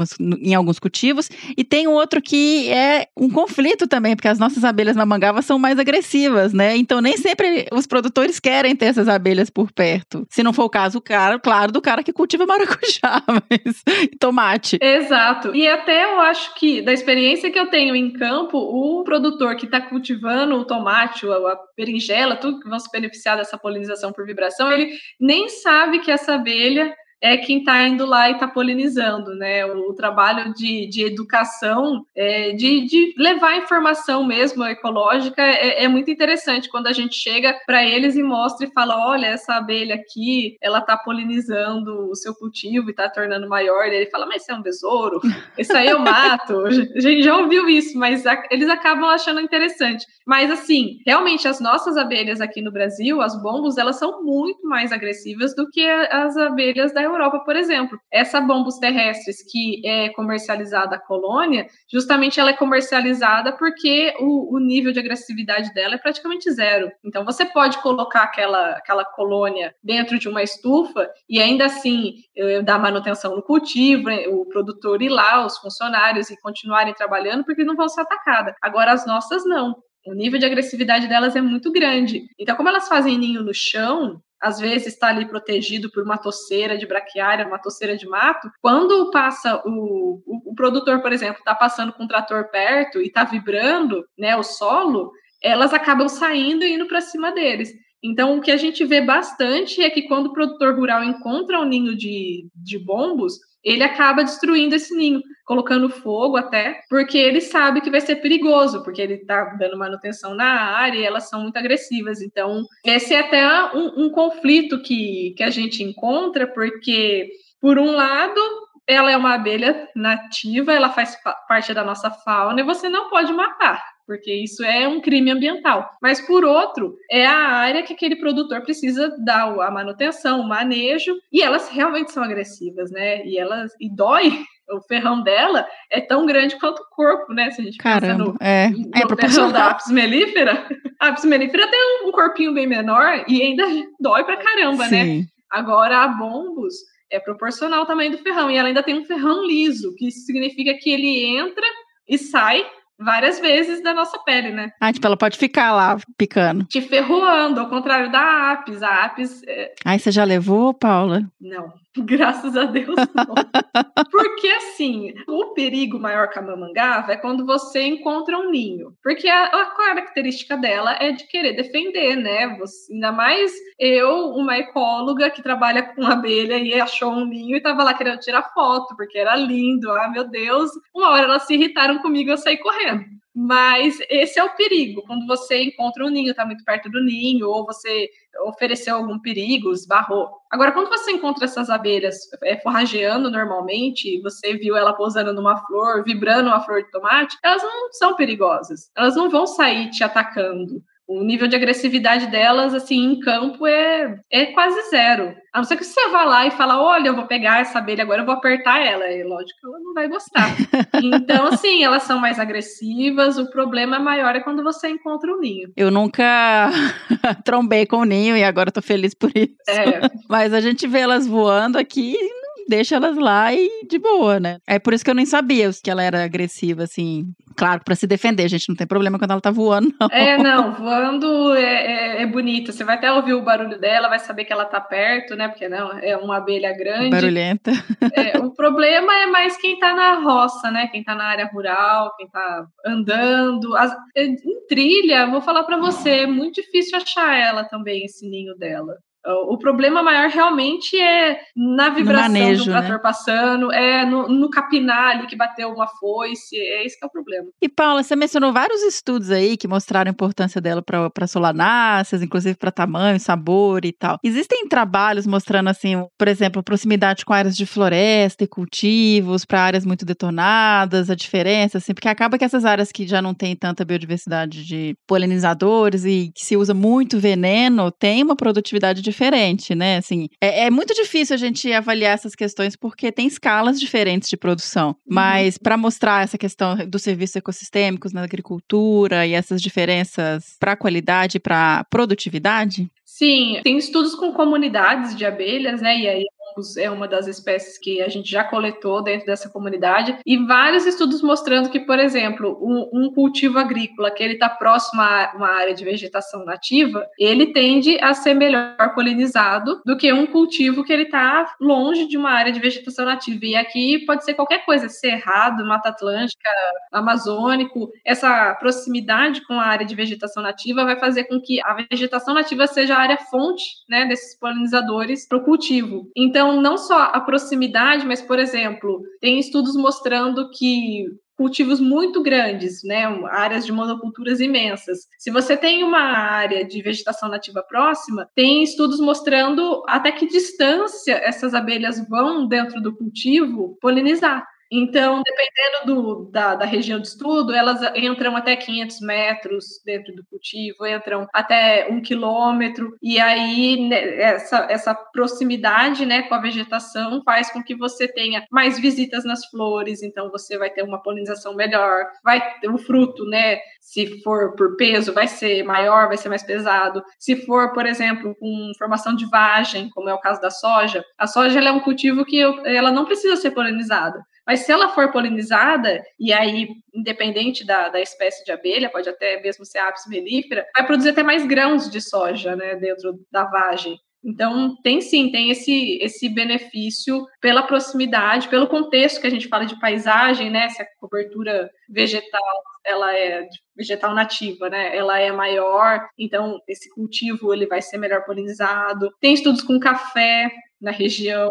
em alguns cultivos. E tem um outro que é um conflito também, porque as nossas abelhas mamangavas são mais agressivas, né? Então nem sempre os produtores querem ter ter essas abelhas por perto. Se não for o caso, claro, do cara que cultiva maracujá, (laughs) mas tomate. Exato. E até eu acho que, da experiência que eu tenho em campo, o produtor que está cultivando o tomate, a berinjela, tudo que vão se beneficiar dessa polinização por vibração, ele nem sabe que essa abelha é quem está indo lá e está polinizando, né? O, o, trabalho de, de educação, é, de, de levar informação mesmo ecológica é, é muito interessante quando a gente chega para eles e mostra e fala: olha, essa abelha aqui, ela está polinizando o seu cultivo e está tornando maior. E ele fala: mas isso é um besouro, isso aí eu mato. (laughs) a gente já ouviu isso, mas a, eles acabam achando interessante. Mas assim, realmente as nossas abelhas aqui no Brasil, as bombos, elas são muito mais agressivas do que as abelhas da Europa, por exemplo. Essa bombos terrestres que é comercializada a colônia, justamente ela é comercializada porque o, o, nível de agressividade dela é praticamente zero. Então você pode colocar aquela, aquela colônia dentro de uma estufa e ainda assim eh, dar manutenção no cultivo, eh, o produtor ir lá, os funcionários e continuarem trabalhando porque não vão ser atacadas. Agora as nossas não. O nível de agressividade delas é muito grande. Então, como elas fazem ninho no chão, às vezes está ali protegido por uma toceira de braquiária, uma toceira de mato. Quando passa o, o, o produtor, por exemplo, está passando com um trator perto e está vibrando né, o solo, elas acabam saindo e indo para cima deles. Então, o que a gente vê bastante é que quando o produtor rural encontra um ninho de, de bombos, ele acaba destruindo esse ninho, colocando fogo até, porque ele sabe que vai ser perigoso, porque ele está dando manutenção na área e elas são muito agressivas. Então, esse é até um, um conflito que, que a gente encontra, porque, por um lado, ela é uma abelha nativa, ela faz parte da nossa fauna e você não pode matar porque isso é um crime ambiental. Mas, por outro, é a área que aquele produtor precisa dar a manutenção, o manejo, e elas realmente são agressivas, né? E elas e dói. (laughs) O ferrão dela é tão grande quanto o corpo, né? Se a gente Caramba, pensa no, é, no é ferrão da apis mellifera, (laughs) a apis mellifera tem um corpinho bem menor e ainda (laughs) dói pra caramba, né? Sim. né? Agora, a bombos é proporcional ao tamanho do ferrão. E ela ainda tem um ferrão liso, que significa que ele entra e sai várias vezes da nossa pele, né? Ah, tipo, ela pode ficar lá picando. Te ferroando, ao contrário da apis. A apis. É... Ai, você já levou, Paula? Não. (laughs) Graças a Deus, não. (laughs) Porque, assim, o perigo maior com a mamangava é quando você encontra um ninho. Porque a, a característica dela é de querer defender, né? Você, ainda mais eu, uma ecóloga que trabalha com abelha e achou um ninho e tava lá querendo tirar foto, porque era lindo. Ah, meu Deus. Uma hora elas se irritaram comigo e eu saí correndo. Mas esse é o perigo, quando você encontra um ninho, está muito perto do ninho, ou você ofereceu algum perigo, esbarrou. Agora, quando você encontra essas abelhas é, forrageando normalmente, você viu ela pousando numa flor, vibrando uma flor de tomate, elas não são perigosas. Elas não vão sair te atacando o nível de agressividade delas, assim, em campo é, é quase zero. A não ser que você vá lá e fala, olha, eu vou pegar essa abelha agora, eu vou apertar ela. E lógico que ela não vai gostar. (laughs) então, assim, elas são mais agressivas, o problema maior é quando você encontra o um ninho. Eu nunca (laughs) trombei com o ninho e agora tô feliz por isso. É. (laughs) Mas a gente vê elas voando aqui deixa elas lá e de boa, né? É por isso que eu nem sabia que ela era agressiva, assim. Claro, para se defender, a gente não tem problema quando ela tá voando, não. É, (laughs) não, voando é, é, é bonito. Você vai até ouvir o barulho dela, vai saber que ela tá perto, né? Porque não, é uma abelha grande. Barulhenta. É, o problema é mais quem tá na roça, né? Quem tá na área rural, quem tá andando. As, em trilha, vou falar para você, é muito difícil achar ela também, esse ninho dela. O problema maior realmente é na vibração manejo, do trator né? passando, é no, no, capinar ali que bateu uma foice, é esse que é o problema. E Paula, você mencionou vários estudos aí que mostraram a importância dela para solanáceas, inclusive para tamanho, sabor e tal. Existem trabalhos mostrando assim, por exemplo, proximidade com áreas de floresta e cultivos para áreas muito detonadas, a diferença assim, porque acaba que essas áreas que já não têm tanta biodiversidade de polinizadores e que se usa muito veneno, tem uma produtividade diferente né? Assim, é, é, muito difícil a gente avaliar essas questões porque tem escalas diferentes de produção. Uhum. Mas para mostrar essa questão dos serviços ecossistêmicos na agricultura e essas diferenças para qualidade e para produtividade, Sim, tem estudos com comunidades de abelhas, né? E aí é uma das espécies que a gente já coletou dentro dessa comunidade e vários estudos mostrando que, por exemplo, um, um cultivo agrícola que ele está próximo a uma área de vegetação nativa, ele tende a ser melhor polinizado do que um cultivo que ele está longe de uma área de vegetação nativa. E aqui pode ser qualquer coisa, cerrado, mata atlântica, amazônico. Essa proximidade com a área de vegetação nativa vai fazer com que a vegetação nativa seja a área fonte né, desses polinizadores para o cultivo. Então, não só a proximidade, mas, por exemplo, tem estudos mostrando que cultivos muito grandes, né, áreas de monoculturas imensas. Se você tem uma área de vegetação nativa próxima, tem estudos mostrando até que distância essas abelhas vão dentro do cultivo polinizar. Então, dependendo do, da, da, região de estudo, elas entram até 500 metros dentro do cultivo, entram até um quilômetro, e aí né, essa, essa proximidade né, com a vegetação faz com que você tenha mais visitas nas flores, então você vai ter uma polinização melhor, vai ter o fruto, né? Se for por peso, vai ser maior, vai ser mais pesado. Se for, por exemplo, com formação de vagem, como é o caso da soja, a soja é um cultivo que ela não precisa ser polinizada. Mas se ela for polinizada, e aí, independente da, da espécie de abelha, pode até mesmo ser apis mellifera, vai produzir até mais grãos de soja, né, dentro da vagem. Então, tem sim, tem esse, esse benefício pela proximidade, pelo contexto que a gente fala de paisagem, né? Se a cobertura vegetal ela é vegetal nativa, né? Ela é maior, então esse cultivo ele vai ser melhor polinizado. Tem estudos com café na região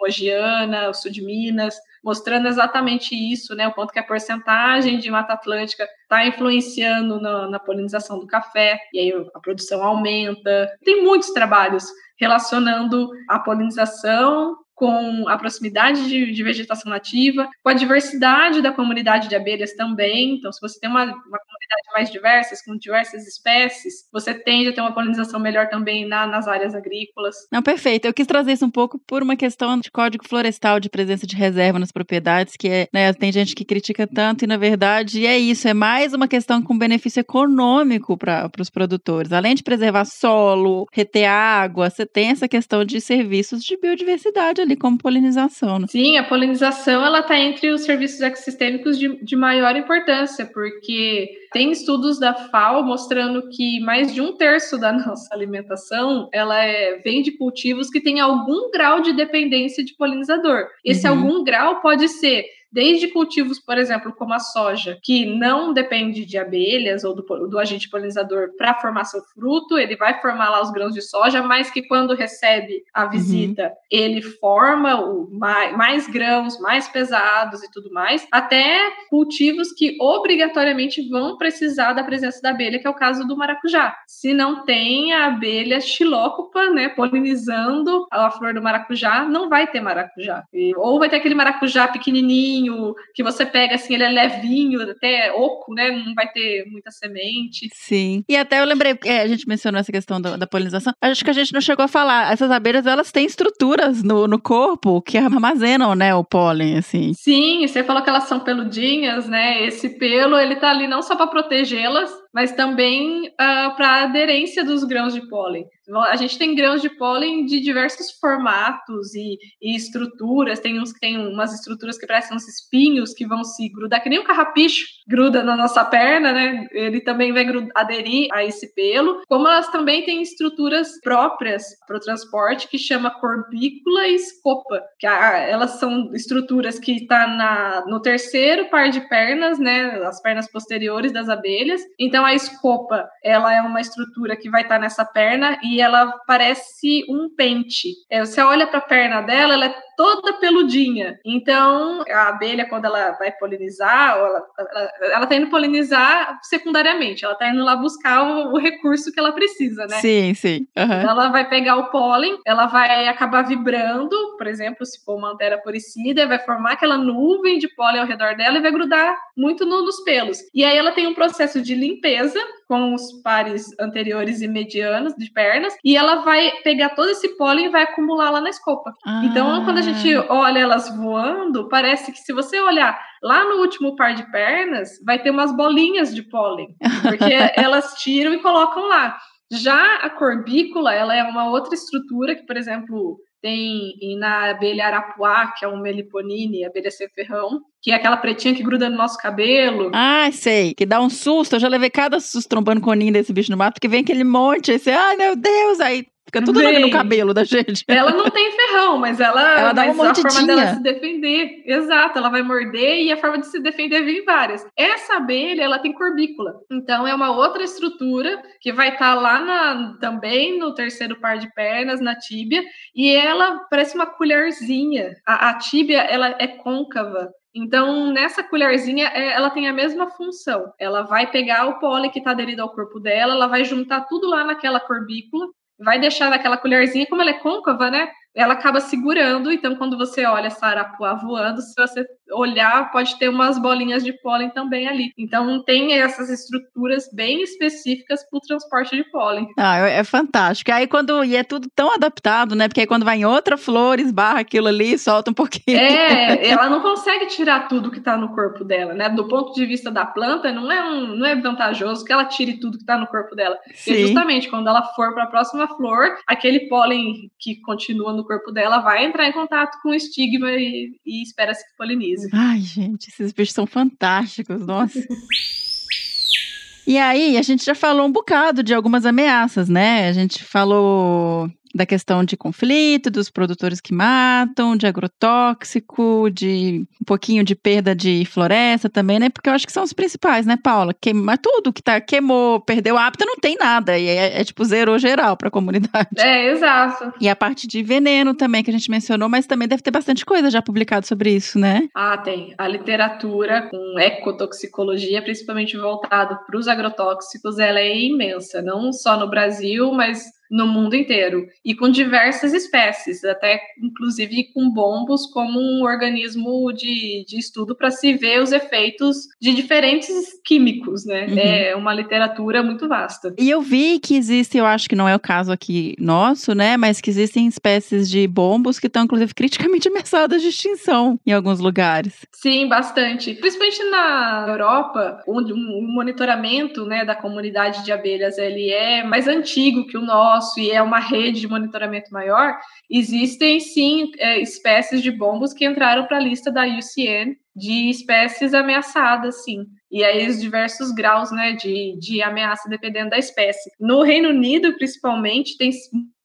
Mogiana, o sul de Minas, mostrando exatamente isso, né? O quanto que a porcentagem de Mata Atlântica está influenciando na, na, polinização do café, e aí a produção aumenta. Tem muitos trabalhos relacionando a polinização com a proximidade de, de, vegetação nativa, com a diversidade da comunidade de abelhas também. Então, se você tem uma, uma mais diversa, com diversas espécies, você tende a ter uma polinização melhor também na, nas áreas agrícolas. Não, perfeito. Eu quis trazer isso um pouco por uma questão de código florestal, de presença de reserva nas propriedades, que é, né, tem gente que critica tanto, e na verdade é isso, é mais uma questão com benefício econômico para os produtores. Além de preservar solo, reter água, você tem essa questão de serviços de biodiversidade ali como polinização. Né? Sim, a polinização ela está entre os serviços ecossistêmicos de, de maior importância, porque tem estudos da FAO mostrando que mais de um terço da (laughs) nossa alimentação ela é, vem de cultivos que têm algum grau de dependência de polinizador. Esse uhum. algum grau pode ser desde cultivos, por exemplo, como a soja, que não depende de abelhas ou do, do agente polinizador para formar seu fruto, ele vai formar lá os grãos de soja, mas que quando recebe a uhum. visita, uhum. ele forma o, mais, mais grãos, mais pesados e tudo mais, até cultivos que obrigatoriamente vão precisar da presença da abelha, que é o caso do maracujá. Se não tem a abelha xilócopa, né, polinizando a flor do maracujá, não vai ter maracujá. Ou vai ter aquele maracujá pequenininho, que você pega assim, ele é levinho, até oco, né? Não vai ter muita semente. Sim. E até eu lembrei, é, a gente mencionou essa questão do, da polinização, acho que a gente não chegou a falar. Essas abelhas, elas têm estruturas no, no corpo que armazenam, né, o pólen, assim. Sim, você falou que elas são peludinhas, né? Esse pelo, ele tá ali não só para protegê-las, mas também uh, ah, para a aderência dos grãos de pólen. A gente tem grãos de pólen de diversos formatos e, e, estruturas. Tem uns que tem umas estruturas que parecem uns espinhos que vão se grudar, que nem um carrapicho gruda na nossa perna, né? Ele também vai aderir a esse pelo. Como elas também têm estruturas próprias para o transporte, que chama corbícula e escopa, que a, elas são estruturas que estão tá no terceiro par de pernas, né? As pernas posteriores das abelhas. Então a escopa, ela é uma estrutura que vai estar tá nessa perna e ela parece um pente. É, você olha para a perna dela, ela é toda peludinha. Então, a abelha, quando ela vai polinizar, ela, ela, ela tá indo polinizar secundariamente, ela tá indo lá buscar o, o recurso que ela precisa, né? Sim, sim. Uhum. Ela vai pegar o pólen, ela vai acabar vibrando, por exemplo, se for uma antera poricida, vai formar aquela nuvem de pólen ao redor dela e vai grudar muito no, nos pelos. E aí ela tem um processo de limpeza com os pares anteriores e medianos de pernas, e ela vai pegar todo esse pólen e vai acumular lá na escopa. Ah. Então, quando a gente olha elas voando, parece que se você olhar lá no último par de pernas, vai ter umas bolinhas de pólen, porque (laughs) elas tiram e colocam lá. Já a corbícula, ela é uma outra estrutura que, por exemplo, tem na abelha arapuá, que é um meliponine, abelha sem ferrão, que é aquela pretinha que gruda no nosso cabelo. Ah, sei. Que dá um susto. Eu já levei cada susto trombando com o ninho desse bicho no mato, porque vem aquele monte, aí você, ai meu Deus, aí Fica tudo no, no cabelo da gente. Ela não tem ferrão, mas ela, ela dá mas uma a forma mordidinha. dela se defender. Exato, ela vai morder e a forma de se defender vem várias. Essa abelha, ela tem corbícula. Então é uma outra estrutura que vai estar lá na, também no terceiro par de pernas, na tíbia, e ela parece uma colherzinha. A, a tíbia, ela é côncava. Então, nessa colherzinha, é, ela tem a mesma função. Ela vai pegar o pólen que está aderido ao corpo dela, ela vai juntar tudo lá naquela corbícula vai deixar naquela colherzinha, como ela é côncava, né? Ela acaba segurando, então quando você olha essa arapuá voando, se você olhar, pode ter umas bolinhas de pólen também ali. Então tem essas estruturas bem específicas para o transporte de pólen. Ah, é, é fantástico. Aí quando e é tudo tão adaptado, né? Porque aí quando vai em outra flor, esbarra aquilo ali, solta um pouquinho. É, ela não consegue tirar tudo que está no corpo dela, né? Do ponto de vista da planta, não é um, não é vantajoso que ela tire tudo que está no corpo dela. Porque Sim. justamente quando ela for para a próxima flor, aquele pólen que continua no corpo dela vai entrar em contato com o estigma e, e espera-se que polinize. Ai, gente, esses bichos são fantásticos, nossa. E aí, a gente já falou um bocado de algumas ameaças, né? A gente falou da questão de conflito, dos produtores que matam, de agrotóxico, de um pouquinho de perda de floresta também, né? Porque eu acho que são os principais, né, Paula? Queima tudo que tá queimou, perdeu hábito, não tem nada. E é, é tipo zerou geral para a comunidade. É, exato. E a parte de veneno também que a gente mencionou, mas também deve ter bastante coisa já publicada sobre isso, né? Ah, tem. A literatura com ecotoxicologia, principalmente voltado para os agrotóxicos, ela é imensa, não só no Brasil, mas no mundo inteiro e com diversas espécies, até inclusive com bombos como um organismo de, de estudo para se ver os efeitos de diferentes químicos, né? Uhum. É uma literatura muito vasta. E eu vi que existe, eu acho que não é o caso aqui nosso, né? Mas que existem espécies de bombos que estão, inclusive, criticamente (laughs) ameaçadas de extinção em alguns lugares. Sim, bastante. Principalmente na Europa, onde o monitoramento né, da comunidade de abelhas ele é mais antigo que o nosso e é uma rede de monitoramento maior, existem sim é, espécies de bombos que entraram para a lista da UCN de espécies ameaçadas, sim. E aí os diversos graus né, de, de ameaça dependendo da espécie. No Reino Unido, principalmente, tem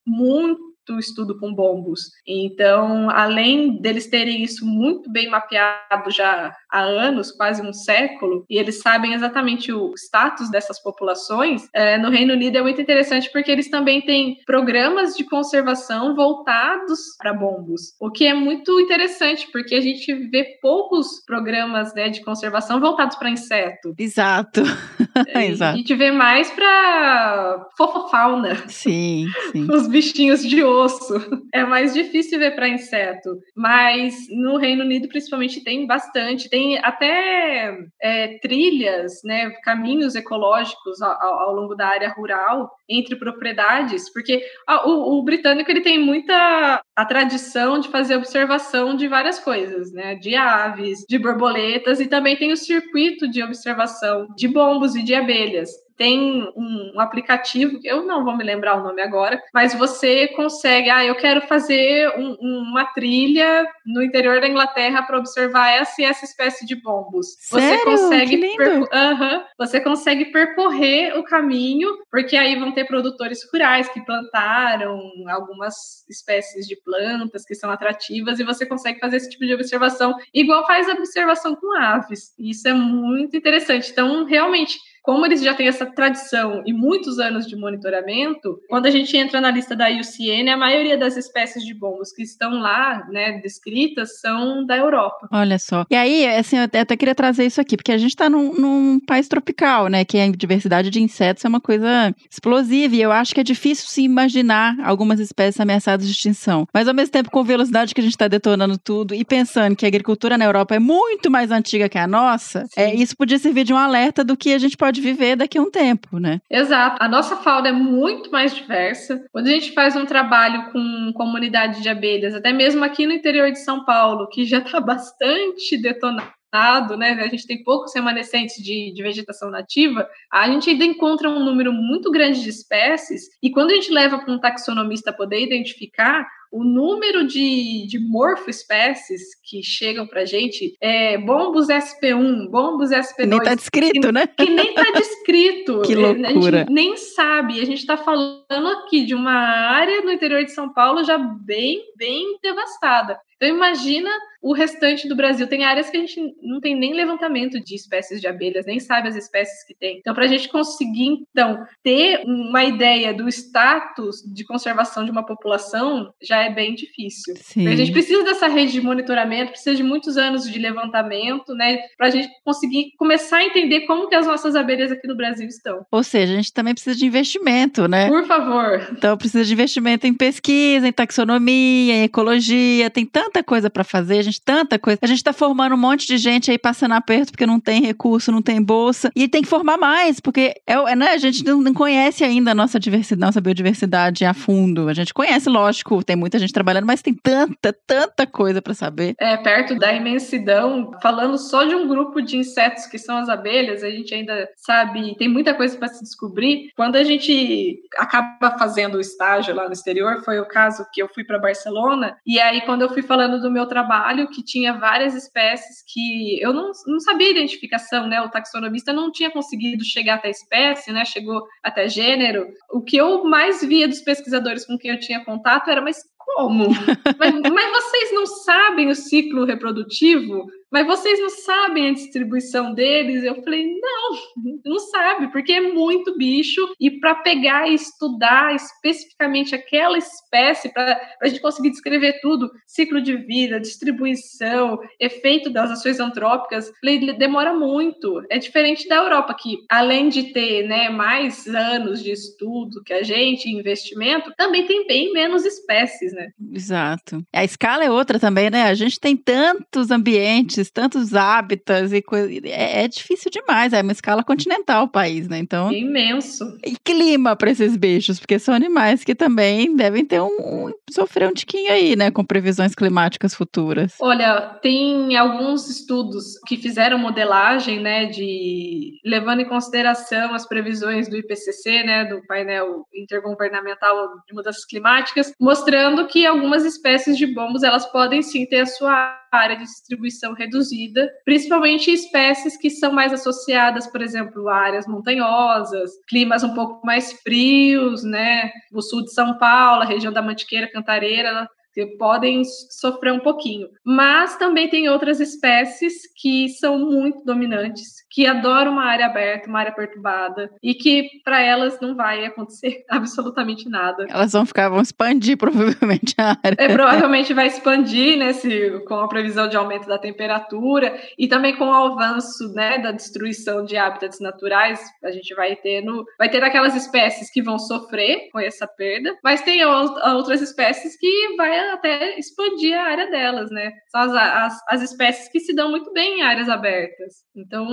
muito estudo com bombos. Então, além deles terem isso muito bem mapeado já há anos, quase um século, e eles sabem exatamente o status dessas populações, é, no Reino Unido é muito interessante porque eles também têm programas de conservação voltados para bombos, o que é muito interessante porque a gente vê poucos programas né, de conservação voltados para inseto. Exato. (laughs) Exato. A gente vê mais para fofofauna. Sim, sim. Os bichinhos de osso. É mais difícil ver para inseto. Mas no Reino Unido, principalmente, tem bastante. Tem até é, trilhas, né, caminhos ecológicos ao, ao, longo da área rural, entre propriedades, porque ah, o, o, britânico ele tem muita a tradição de fazer observação de várias coisas, né? De aves, de borboletas, e também tem o circuito de observação de bombos e de abelhas tem um, um, aplicativo, eu não vou me lembrar o nome agora, mas você consegue, ah, eu quero fazer um, uma trilha no interior da Inglaterra para observar essa e essa espécie de bombos. Sério? Você consegue, que perco -huh, você consegue percorrer o caminho, porque aí vão ter produtores rurais que plantaram algumas espécies de plantas que são atrativas e você consegue fazer esse tipo de observação, igual faz a observação com aves. Isso é muito interessante. Então, realmente, como eles já têm essa tradição e muitos anos de monitoramento, quando a gente entra na lista da IUCN, a maioria das espécies de bombos que estão lá, né, descritas, são da Europa. Olha só. E aí, assim, eu até queria trazer isso aqui, porque a gente está num, num, país tropical, né, que a diversidade de insetos é uma coisa explosiva, e eu acho que é difícil se imaginar algumas espécies ameaçadas de extinção. Mas, ao mesmo tempo, com a velocidade que a gente está detonando tudo e pensando que a agricultura na Europa é muito mais antiga que a nossa, é, isso podia servir de um alerta do que a gente pode viver daqui a um tempo, né? Exato. A nossa fauna é muito mais diversa. Quando a gente faz um trabalho com comunidade de abelhas, até mesmo aqui no interior de São Paulo, que já está (laughs) bastante detonado, né? A gente tem poucos remanescentes de, de, vegetação nativa, a gente ainda encontra um número muito grande de espécies, e quando a gente leva para um taxonomista poder identificar, o número de, de morfoespécies que chegam pra gente é bombos SP1, bombos SP2. Nem tá descrito, que, né? Que nem tá descrito. (laughs) Que É, loucura. A gente nem sabe. A gente tá falando aqui de uma área no interior de São Paulo já bem, bem devastada. Então imagina o restante do Brasil. Tem áreas que a gente não tem nem levantamento de espécies de abelhas, nem sabe as espécies que tem. Então, para a gente conseguir, então, ter uma ideia do status de conservação de uma população, já é bem difícil. Sim. A gente precisa dessa rede de monitoramento, precisa de muitos anos de levantamento, né, para a gente conseguir começar a entender como que as nossas abelhas aqui no Brasil estão. Ou seja, a gente também precisa de investimento, né? Por favor. Então precisa de investimento em pesquisa, em taxonomia, em ecologia, tem tanta coisa para fazer, gente, tanta coisa. A gente está formando um monte de gente aí passando aperto porque não tem recurso, não tem bolsa, e tem que formar mais, porque é, é, né, a gente não, não conhece ainda a nossa diversidade, nossa biodiversidade a fundo. A gente conhece, lógico, tem muita gente trabalhando, mas tem tanta, tanta coisa para saber. É, perto da imensidão, falando só de um grupo de insetos que são as abelhas, a gente ainda sabe, tem muita coisa para se descobrir. Quando a gente acaba fazendo o estágio lá no exterior, foi o caso que eu fui para Barcelona, e aí quando eu fui falando do meu trabalho, que tinha várias espécies que eu não, não sabia identificação, né? O taxonomista não tinha conseguido chegar até espécie, né? Chegou até gênero. O que eu mais via dos pesquisadores com quem eu tinha contato era, mas como? (laughs) mas, mas vocês não sabem o ciclo reprodutivo? Mas vocês não sabem a distribuição deles? Eu falei, não, (laughs) não sabe, porque é muito bicho. E para pegar e estudar especificamente aquela espécie, para a gente conseguir descrever tudo, ciclo de vida, distribuição, efeito das ações antrópicas, falei, demora muito. É diferente da Europa, que além de ter né, mais anos de estudo que a gente, investimento, também tem bem menos espécies, né? Exato. A escala é outra também, né? A gente tem tantos ambientes, tantos hábitats e coisa. É, é difícil demais. É uma escala continental o país, né? Então. É imenso. E clima para esses bichos, porque são animais que também devem ter um, um sofrer um tiquinho aí, né? Com previsões climáticas futuras. Olha, tem alguns estudos que fizeram modelagem, né? De levando em consideração as previsões do IPCC, né? Do painel intergovernamental de mudanças climáticas, mostrando que algumas espécies de bombos elas podem sim ter a sua área de distribuição reduzida, principalmente espécies que são mais associadas, por exemplo, a áreas montanhosas, climas um pouco mais frios, né? O sul de São Paulo, a região da Mantiqueira, Cantareira, que podem sofrer um pouquinho. Mas também tem outras espécies que são muito dominantes, que adoram uma área aberta, uma área perturbada, e que para elas não vai acontecer (laughs) absolutamente nada. Elas vão ficar, vão expandir (laughs) provavelmente a área. É, provavelmente vai expandir, né, se, com a previsão de aumento da temperatura e também com o avanço, né, da destruição de hábitats naturais, a gente vai ter no, vai ter aquelas espécies que vão sofrer com essa perda, mas tem outras espécies que vai até expandir a área delas, né? São as, as, as espécies que se dão muito bem em áreas abertas. Então,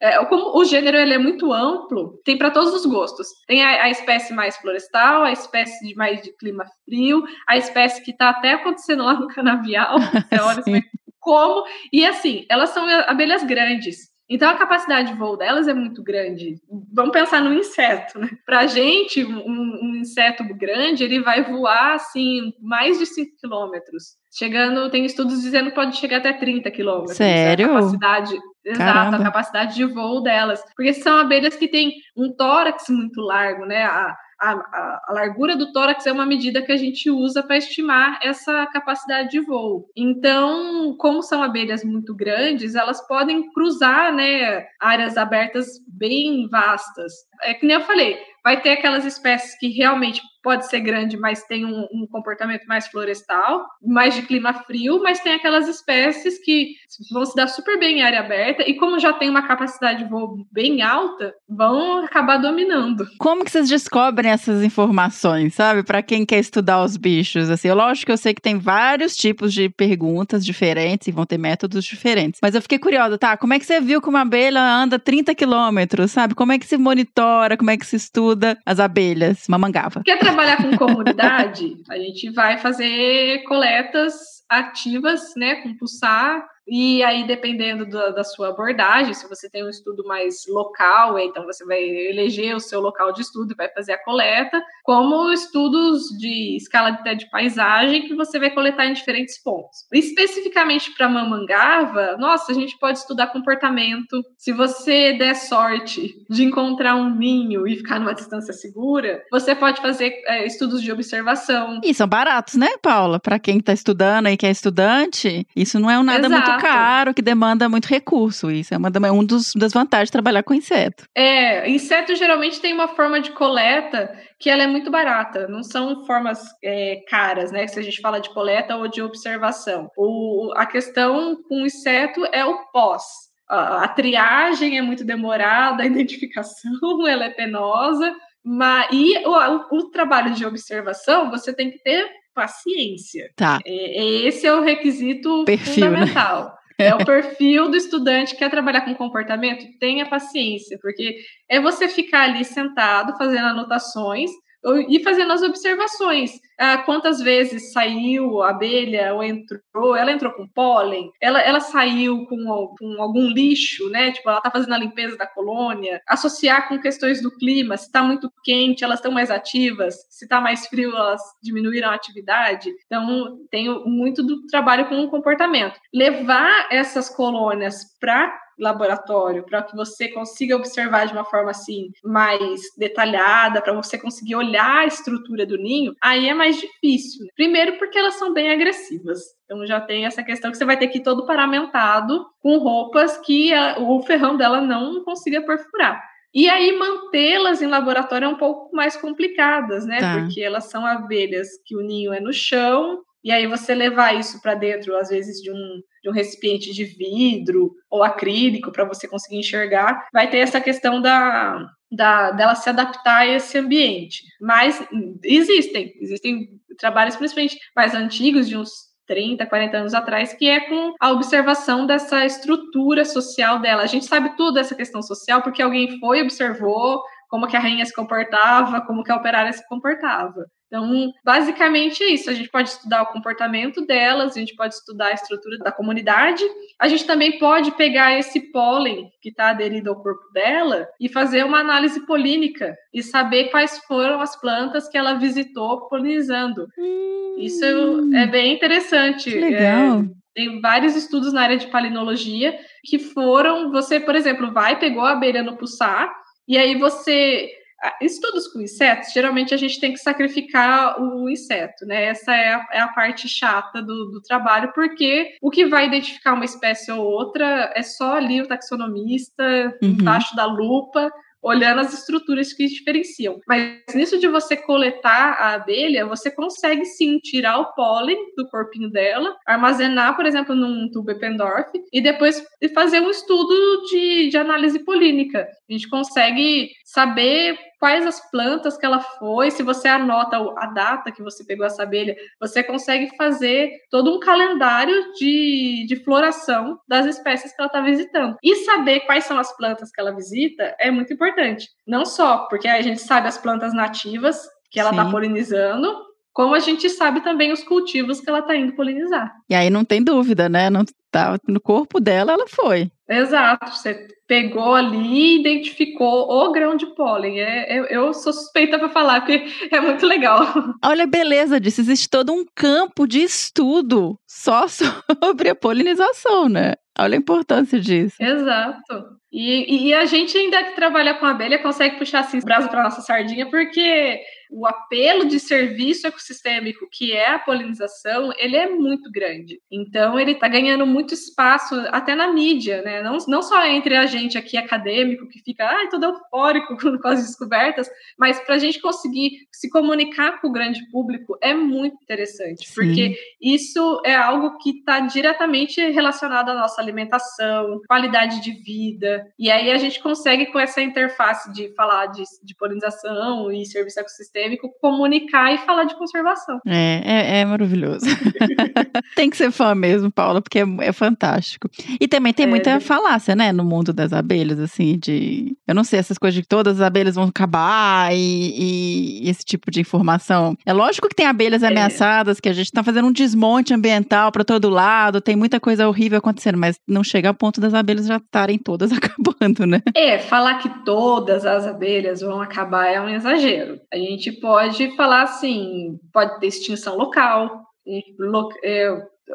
é, como o gênero ele é muito amplo, tem para todos os gostos. Tem a, a, espécie mais florestal, a espécie de mais de clima frio, a espécie que está até acontecendo lá no (laughs) canavial. (laughs) Você olha como. E assim, elas são abelhas grandes. Então a capacidade de voo delas é muito grande. Vamos pensar no inseto, né? Para a gente, um, um, inseto grande, ele vai voar assim mais de 5 quilômetros. Chegando, tem estudos dizendo que pode chegar até 30 quilômetros. Sério? A capacidade, exato, a capacidade de voo delas. Porque são abelhas que têm um tórax muito largo, né? A, a, a, a, largura do tórax é uma medida que a gente usa para estimar essa capacidade de voo. Então, como são abelhas muito grandes, elas podem cruzar né, áreas abertas bem vastas. É que nem eu falei, vai ter aquelas espécies que realmente pode ser grande, mas tem um, um, comportamento mais florestal, mais de clima frio, mas tem aquelas espécies que vão se dar super bem em área aberta e como já tem uma capacidade de voo bem alta, vão acabar dominando. Como que vocês descobrem essas informações, sabe? Para quem quer estudar os bichos, assim, lógico que eu sei que tem vários tipos de perguntas diferentes e vão ter métodos diferentes, mas eu fiquei curiosa, tá? Como é que você viu que uma abelha anda 30 quilômetros, sabe? Como é que se monitora, como é que se estuda as abelhas, mamangava? Trabalhar com comunidade, a gente vai fazer coletas ativas, né, com pulsar E aí, dependendo da, da, sua abordagem, se você tem um estudo mais local, então você vai eleger o seu local de estudo e vai fazer a coleta, como estudos de escala de, de paisagem que você vai coletar em diferentes pontos. Especificamente para mamangava, nossa, a gente pode estudar comportamento. Se você der sorte de encontrar um ninho e ficar numa distância segura, você pode fazer é, estudos de observação. E são baratos, né, Paula? Para quem está estudando e que é estudante, isso não é um nada Exato. muito caro, que demanda muito recurso. Isso é uma, um dos das vantagens de trabalhar com inseto. É, inseto geralmente tem uma forma de coleta que ela é muito barata. Não são formas é, caras, né? Se a gente fala de coleta ou de observação. O, a questão com inseto é o pós. A, a triagem é muito demorada, a (laughs) identificação ela é penosa. Mas, e o, o, o trabalho de observação, você tem que ter paciência. Tá. É, esse é o requisito perfil, né? fundamental. Né? (laughs) É o perfil do estudante que quer trabalhar com comportamento, tenha paciência, porque é você ficar ali sentado fazendo anotações e fazendo as observações. Ah, quantas vezes saiu a abelha ou entrou? Ela entrou com pólen? Ela, ela saiu com, com algum lixo, né? Tipo, ela está fazendo a limpeza da colônia. Associar com questões do clima. Se está muito quente, elas estão mais ativas. Se está mais frio, elas diminuíram a atividade. Então, tem muito do trabalho com o comportamento. Levar essas colônias para laboratório, para que você consiga observar de uma forma assim mais detalhada, para você conseguir olhar a estrutura do ninho, aí é mais difícil. Primeiro porque elas são bem agressivas. Então já tem essa questão que você vai ter que ir todo paramentado com roupas que a, o ferrão dela não consiga perfurar. E aí mantê-las em laboratório é um pouco mais complicadas, né? Tá. Porque elas são abelhas que o ninho é no chão, e aí você levar isso para dentro, às vezes, de um, de um recipiente de vidro ou acrílico para você conseguir enxergar, vai ter essa questão da, da, dela se adaptar a esse ambiente. Mas existem, existem trabalhos principalmente mais antigos, de uns 30, 40 anos atrás, que é com a observação dessa estrutura social dela. A gente sabe tudo dessa questão social porque alguém foi, observou como que a rainha se comportava, como que a operária se comportava. Então, basicamente é isso. A gente pode estudar o comportamento delas, a gente pode estudar a estrutura da comunidade. A gente também pode pegar esse pólen que está aderido ao corpo dela e fazer uma análise polínica e saber quais foram as plantas que ela visitou polinizando. Hum, isso é bem interessante. Legal. É, tem vários estudos na área de palinologia que foram. Você, por exemplo, vai, pegou a abelha no pulsar, e aí você estudos com insetos, geralmente a gente tem que sacrificar o inseto, né? Essa é a, é a parte chata do, do, trabalho, porque o que vai identificar uma espécie ou outra é só ali o taxonomista, uhum. embaixo da lupa, olhando as estruturas que diferenciam. Mas nisso de você coletar a abelha, você consegue sim tirar o pólen do corpinho dela, armazenar, por exemplo, num tubo Eppendorf e depois fazer um estudo de, de análise polínica. A gente consegue saber quais as plantas que ela foi, se você anota a data que você pegou essa abelha, você consegue fazer todo um calendário de, de floração das espécies que ela está visitando. E saber quais são as plantas que ela visita é muito importante. Não só porque a gente sabe as plantas nativas que ela está polinizando, como a gente sabe também os cultivos que ela está indo polinizar. E aí não tem dúvida, né? Não tá no corpo dela, ela foi. Exato. Você pegou ali e identificou o grão de pólen. É, eu, eu sou suspeita para falar, porque é muito legal. (laughs) Olha a beleza disso. Existe todo um campo de estudo só (laughs) sobre a polinização, né? Olha a importância disso. Exato. E, e, a gente ainda que trabalha com abelha consegue puxar assim, o braço para nossa sardinha, porque o apelo de serviço ecossistêmico, que é a polinização, ele é muito grande. Então, ele está ganhando muito espaço até na mídia, né? Não, não só entre a gente aqui acadêmico, que fica ah, todo eufórico (laughs) com as descobertas, mas para a gente conseguir se comunicar com o grande público é muito interessante, Sim. porque isso é algo que está diretamente relacionado à nossa alimentação, qualidade de vida, e aí a gente consegue, com essa interface de falar de, de polinização e serviço ecossistêmico, sistêmico, comunicar e falar de conservação. É, é, é maravilhoso. (laughs) tem que ser fã mesmo, Paula, porque é, é fantástico. E também tem É, muita de- falácia, né, no mundo das abelhas, assim, de. Eu não sei, essas coisas de que todas as abelhas vão acabar e, e esse tipo de informação. É lógico que tem abelhas ameaçadas, que a gente tá fazendo um desmonte ambiental para todo lado, tem muita coisa horrível acontecendo, mas não chega ao ponto das abelhas já estarem todas (laughs) acabando, né? É, falar que todas as abelhas vão acabar é um exagero. A gente pode falar assim, pode ter extinção local, gente é,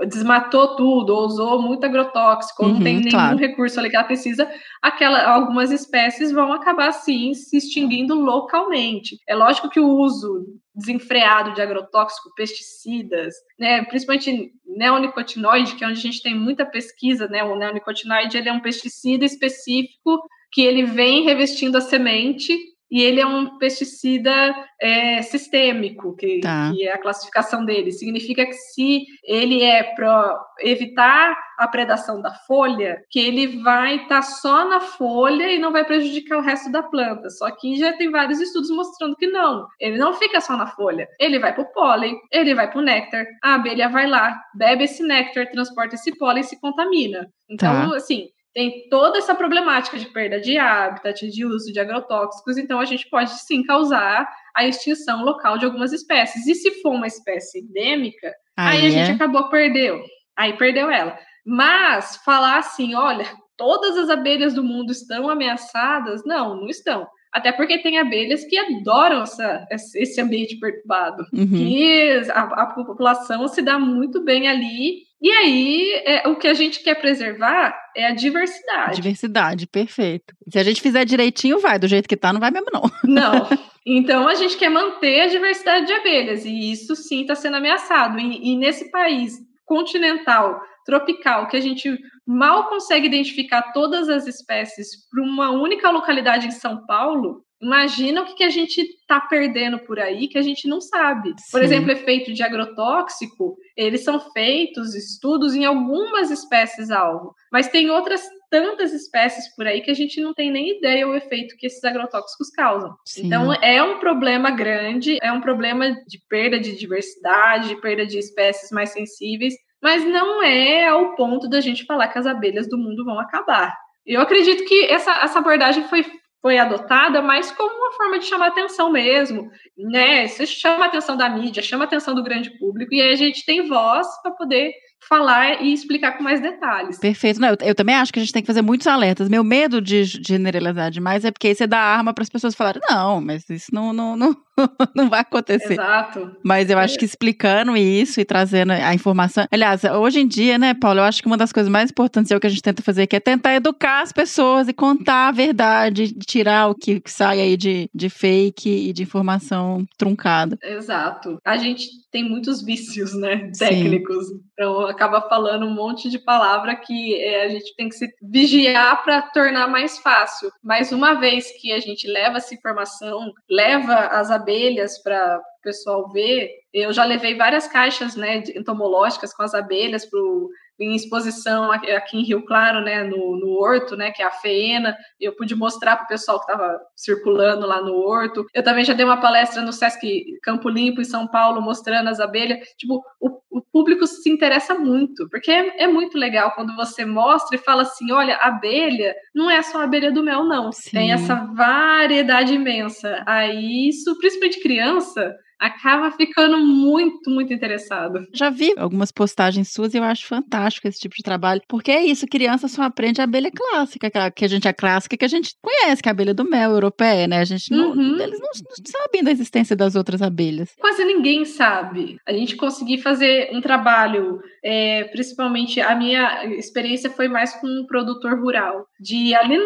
desmatou tudo, ou usou muito agrotóxico, ou Uhum, não tem nenhum claro. recurso ali que ela precisa, aquela, algumas espécies vão acabar sim se extinguindo localmente. É lógico que o uso desenfreado de agrotóxico, pesticidas, né, principalmente neonicotinoide, que é onde a gente tem muita pesquisa, né, o neonicotinoide ele é um pesticida específico que ele vem revestindo a semente e ele é um pesticida é, sistêmico, que, Tá. que é a classificação dele. Significa que se ele é para evitar a predação da folha, que ele vai estar só na folha e não vai prejudicar o resto da planta. Só que já tem vários estudos mostrando que não. Ele não fica só na folha. Ele vai para o pólen, ele vai para o néctar. A abelha vai lá, bebe esse néctar, transporta esse pólen e se contamina. Então, Tá. assim, tem toda essa problemática de perda de hábitat, de uso de agrotóxicos, então a gente pode sim causar a extinção local de algumas espécies. E se for uma espécie endêmica, aí, a é. gente acabou, perdeu. Aí perdeu ela. Mas falar assim, olha, todas as abelhas do mundo estão ameaçadas? Não, não estão. Até porque tem abelhas que adoram essa, esse ambiente perturbado Uhum. que a, a população se dá muito bem ali. E aí, é, o que a gente quer preservar é a diversidade. Diversidade, perfeito. Se a gente fizer direitinho, vai. Do jeito que tá, não vai mesmo, não. (laughs) Não. Então, a gente quer manter a diversidade de abelhas, e isso sim está sendo ameaçado. E, e nesse país continental, tropical, que a gente mal consegue identificar todas as espécies para uma única localidade em São Paulo, imagina o que, que a gente está perdendo por aí que a gente não sabe. Por Sim. exemplo, efeito de agrotóxico, eles são feitos estudos em algumas espécies-alvo, mas tem outras tantas espécies por aí que a gente não tem nem ideia o efeito que esses agrotóxicos causam. Sim. Então, é um problema grande, é um problema de perda de diversidade, de perda de espécies mais sensíveis, mas não é ao ponto da gente falar que as abelhas do mundo vão acabar. Eu acredito que essa, essa abordagem foi, foi adotada mais como uma forma de chamar atenção mesmo, né? Isso chama a atenção da mídia, chama a atenção do grande público, e aí a gente tem voz para poder falar e explicar com mais detalhes. Perfeito. Não, eu, eu também acho que a gente tem que fazer muitos alertas. Meu medo de generalizar demais é porque aí você dá arma para as pessoas falarem, não, mas isso não, não, não, (laughs) não vai acontecer. Exato. Mas eu acho É. que explicando isso e trazendo a informação. Aliás, hoje em dia, né, Paulo, eu acho que uma das coisas mais importantes é o que a gente tenta fazer, que é tentar educar as pessoas e contar a verdade, tirar o que sai aí de, de fake e de informação truncada. Exato. A gente tem muitos vícios, né, Sim. técnicos. Então acaba falando um monte de palavra que é, a gente tem que se vigiar para tornar mais fácil. Mas uma vez que a gente leva essa informação, leva as abelhas para o pessoal ver, eu já levei várias caixas, né, entomológicas com as abelhas pro em exposição aqui em Rio Claro, né, no, no Horto, né, que é a FEENA, eu pude mostrar para o pessoal que estava circulando lá no Horto. Eu também já dei uma palestra no Sesc Campo Limpo, em São Paulo, mostrando as abelhas. Tipo, o, o público se interessa muito, porque é, é muito legal quando você mostra e fala assim: olha, abelha não é só a abelha do mel, não. Sim. Tem essa variedade imensa. Aí, isso, principalmente criança, acaba ficando muito, muito interessado. Já vi algumas postagens suas e eu acho fantástico esse tipo de trabalho. Porque é isso, criança só aprende a abelha clássica, que a gente é clássica, que a gente conhece, que é a abelha do mel europeia, né? A gente não, Uhum. eles não, não sabem da existência das outras abelhas. Quase ninguém sabe. A gente conseguir fazer um trabalho, é, principalmente a minha experiência foi mais com um produtor rural, de ali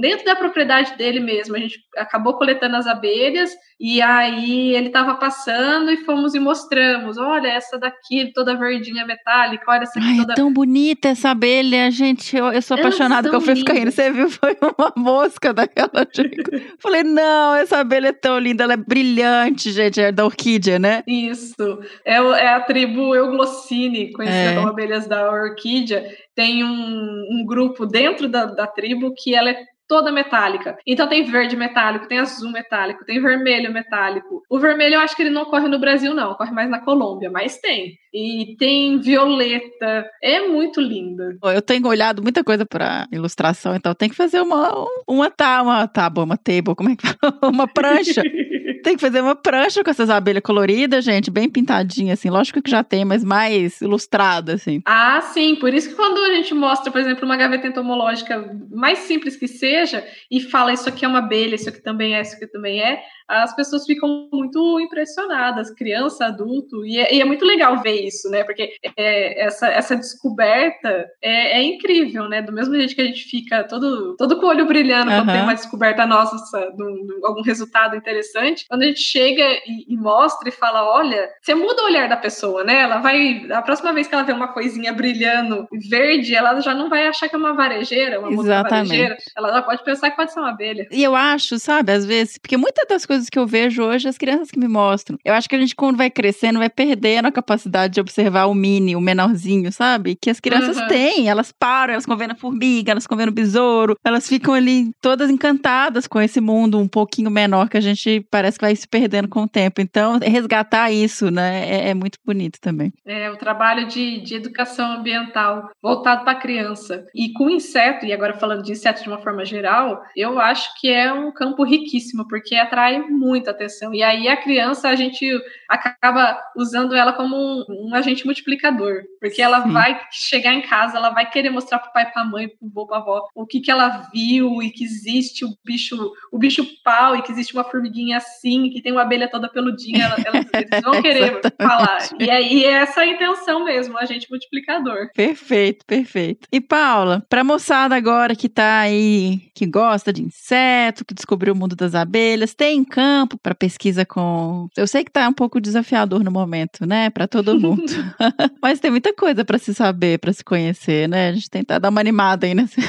dentro da propriedade dele mesmo, a gente acabou coletando as abelhas e aí ele estava passando e fomos e mostramos, olha essa daqui toda verdinha metálica, olha essa aqui Ai, toda é tão bonita essa abelha, gente. Eu, eu sou Elas apaixonada que eu fui lindas. Você viu? (laughs) Foi uma mosca daquela. (laughs) Falei, não, essa abelha é tão linda, ela é brilhante, gente. É da orquídea, né? Isso. É, é a tribo Euglossine, conhecida É. como abelhas da orquídea. Tem um, um grupo dentro da, da tribo que ela é toda metálica. Então tem verde metálico, tem azul metálico, tem vermelho metálico. O vermelho eu acho que ele não ocorre no Brasil, não, ocorre mais na Colômbia, mas tem. E tem violeta. É muito linda. Eu tenho olhado muita coisa para ilustração, então tem que fazer uma, uma, tá, uma tábua, uma table, como é que fala? (laughs) Uma prancha. (laughs) tem que fazer uma prancha com essas abelhas coloridas, gente, bem pintadinha, assim. Lógico que já tem, mas mais ilustrada, assim. Ah, sim. Por isso que quando a gente mostra, por exemplo, uma gaveta entomológica, mais simples que seja, e fala isso aqui é uma abelha, isso aqui também é, isso aqui também é, as pessoas ficam muito impressionadas, criança, adulto, e é, e é muito legal ver isso, né? Porque é, essa, essa descoberta é, é, incrível, né? Do mesmo jeito que a gente fica todo, todo com o olho brilhando uhum. quando tem uma descoberta nossa, algum resultado interessante, quando a gente chega e, e, mostra e fala, olha, você muda o olhar da pessoa, né? Ela vai, a próxima vez que ela vê uma coisinha brilhando verde, ela já não vai achar que é uma varejeira, uma varejeira, ela já pode pensar que pode ser uma abelha. E eu acho, sabe, às vezes, porque muitas das coisas que eu vejo hoje, as crianças que me mostram, eu acho que a gente, quando vai crescendo, vai perdendo a capacidade de observar o mini, o menorzinho, sabe? Que as crianças uhum. têm, elas param, elas ficam vendo a formiga, elas ficam vendo o besouro, elas ficam ali todas encantadas com esse mundo um pouquinho menor que a gente parece que vai se perdendo com o tempo. Então, resgatar isso, né, é, é muito bonito também. É, o trabalho de, de educação ambiental voltado para a criança. E com inseto, e agora falando de inseto de uma forma geral, eu acho que é um campo riquíssimo, porque atrai muita atenção. E aí a criança, a gente acaba usando ela como um, um agente multiplicador, porque ela Sim. vai chegar em casa, ela vai querer mostrar para o pai, para a mãe, para o avô, para a avó, o que, que ela viu e que existe o bicho, o bicho pau e que existe uma formiguinha assim, que tem uma abelha toda peludinha, ela, ela, eles (laughs) vão querer falar. E aí é essa a intenção mesmo, a agente multiplicador. Perfeito, perfeito. E Paula, para moçada agora que tá aí, que gosta de inseto, que descobriu o mundo das abelhas, tem campo para pesquisa com. Eu sei que tá um pouco desafiador no momento, né, para todo mundo. (laughs) (laughs) Mas tem muita coisa para se saber, para se conhecer, né? A gente tentar dar uma animada aí nesse.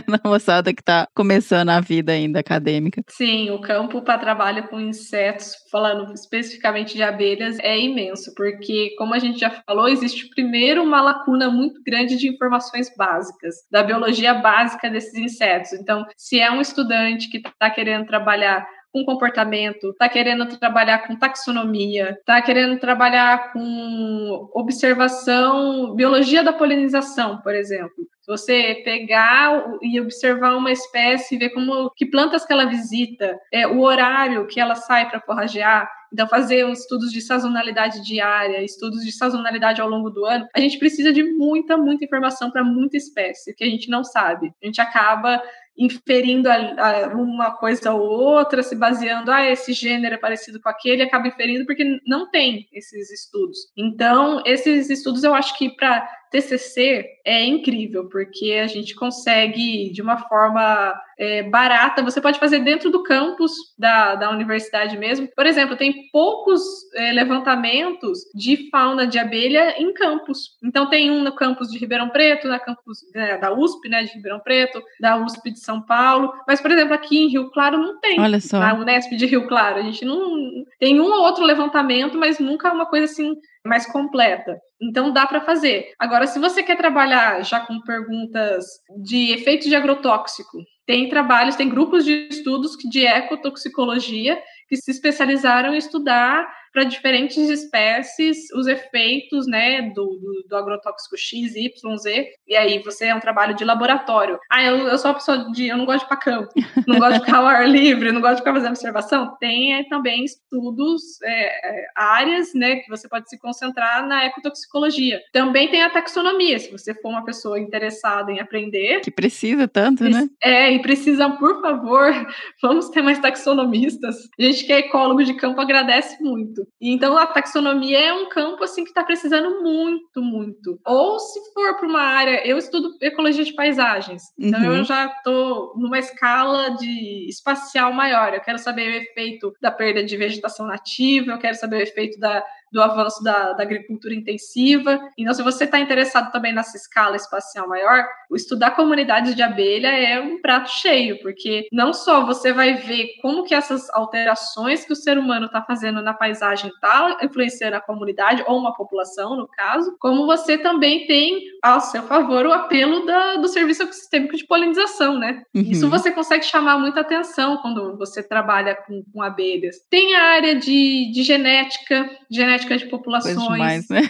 (laughs) na moçada que está começando a vida ainda acadêmica. Sim, o campo para trabalho com insetos, falando especificamente de abelhas, é imenso, porque, como a gente já falou, existe primeiro uma lacuna muito grande de informações básicas, da biologia básica desses insetos. Então, se é um estudante que está querendo trabalhar com comportamento, está querendo trabalhar com taxonomia, está querendo trabalhar com observação, biologia da polinização, por exemplo. Você pegar e observar uma espécie, ver como que plantas que ela visita, é, o horário que ela sai para forragear, então fazer estudos de sazonalidade diária, estudos de sazonalidade ao longo do ano, a gente precisa de muita, muita informação para muita espécie que a gente não sabe. A gente acaba inferindo a, a uma coisa ou outra, se baseando, ah, esse gênero é parecido com aquele, acaba inferindo porque não tem esses estudos. Então, esses estudos eu acho que para TCC é incrível, porque a gente consegue, de uma forma é, barata, você pode fazer dentro do campus da, da universidade mesmo. Por exemplo, tem poucos é, levantamentos de fauna de abelha em campus. Então, tem um no campus de Ribeirão Preto, na campus né, da USP, né, de Ribeirão Preto, da USP de São Paulo. Mas, por exemplo, aqui em Rio Claro não tem. Olha só. Na Unesp de Rio Claro. A gente não. Tem um ou outro levantamento, mas nunca uma coisa assim mais completa. Então dá para fazer. Agora, se você quer trabalhar já com perguntas de efeitos de agrotóxico, tem trabalhos, tem grupos de estudos de ecotoxicologia que se especializaram em estudar para diferentes espécies os efeitos né, do, do, do, agrotóxico X, Y, Z. E aí você é um trabalho de laboratório. Ah, eu, eu sou uma pessoa de. Eu não gosto de ir campo, não gosto de ficar ao ar livre, não gosto de ficar fazendo observação. Tem é, também estudos, é, é, áreas né, que você pode se concentrar na ecotoxicologia. Também tem a taxonomia, se você for uma pessoa interessada em aprender. Que precisa tanto, né? É, e precisa, por favor, (laughs) vamos ter mais taxonomistas. A gente que é ecólogo de campo agradece muito. Então a taxonomia é um campo assim que está precisando muito, muito. Ou se for para uma área, eu estudo ecologia de paisagens, então uhum. eu já estou numa escala de espacial maior. Eu quero saber o efeito da perda de vegetação nativa, eu quero saber o efeito da do avanço da, da agricultura intensiva. Então, se você está interessado também nessa escala espacial maior, estudar comunidades de abelha é um prato cheio, porque não só você vai ver como que essas alterações que o ser humano está fazendo na paisagem está influenciando a comunidade, ou uma população, no caso, como você também tem ao seu favor o apelo da, do serviço ecossistêmico de polinização, né? Uhum. Isso você consegue chamar muita atenção quando você trabalha com, com abelhas. Tem a área de, de genética, genética de populações. Demais, né?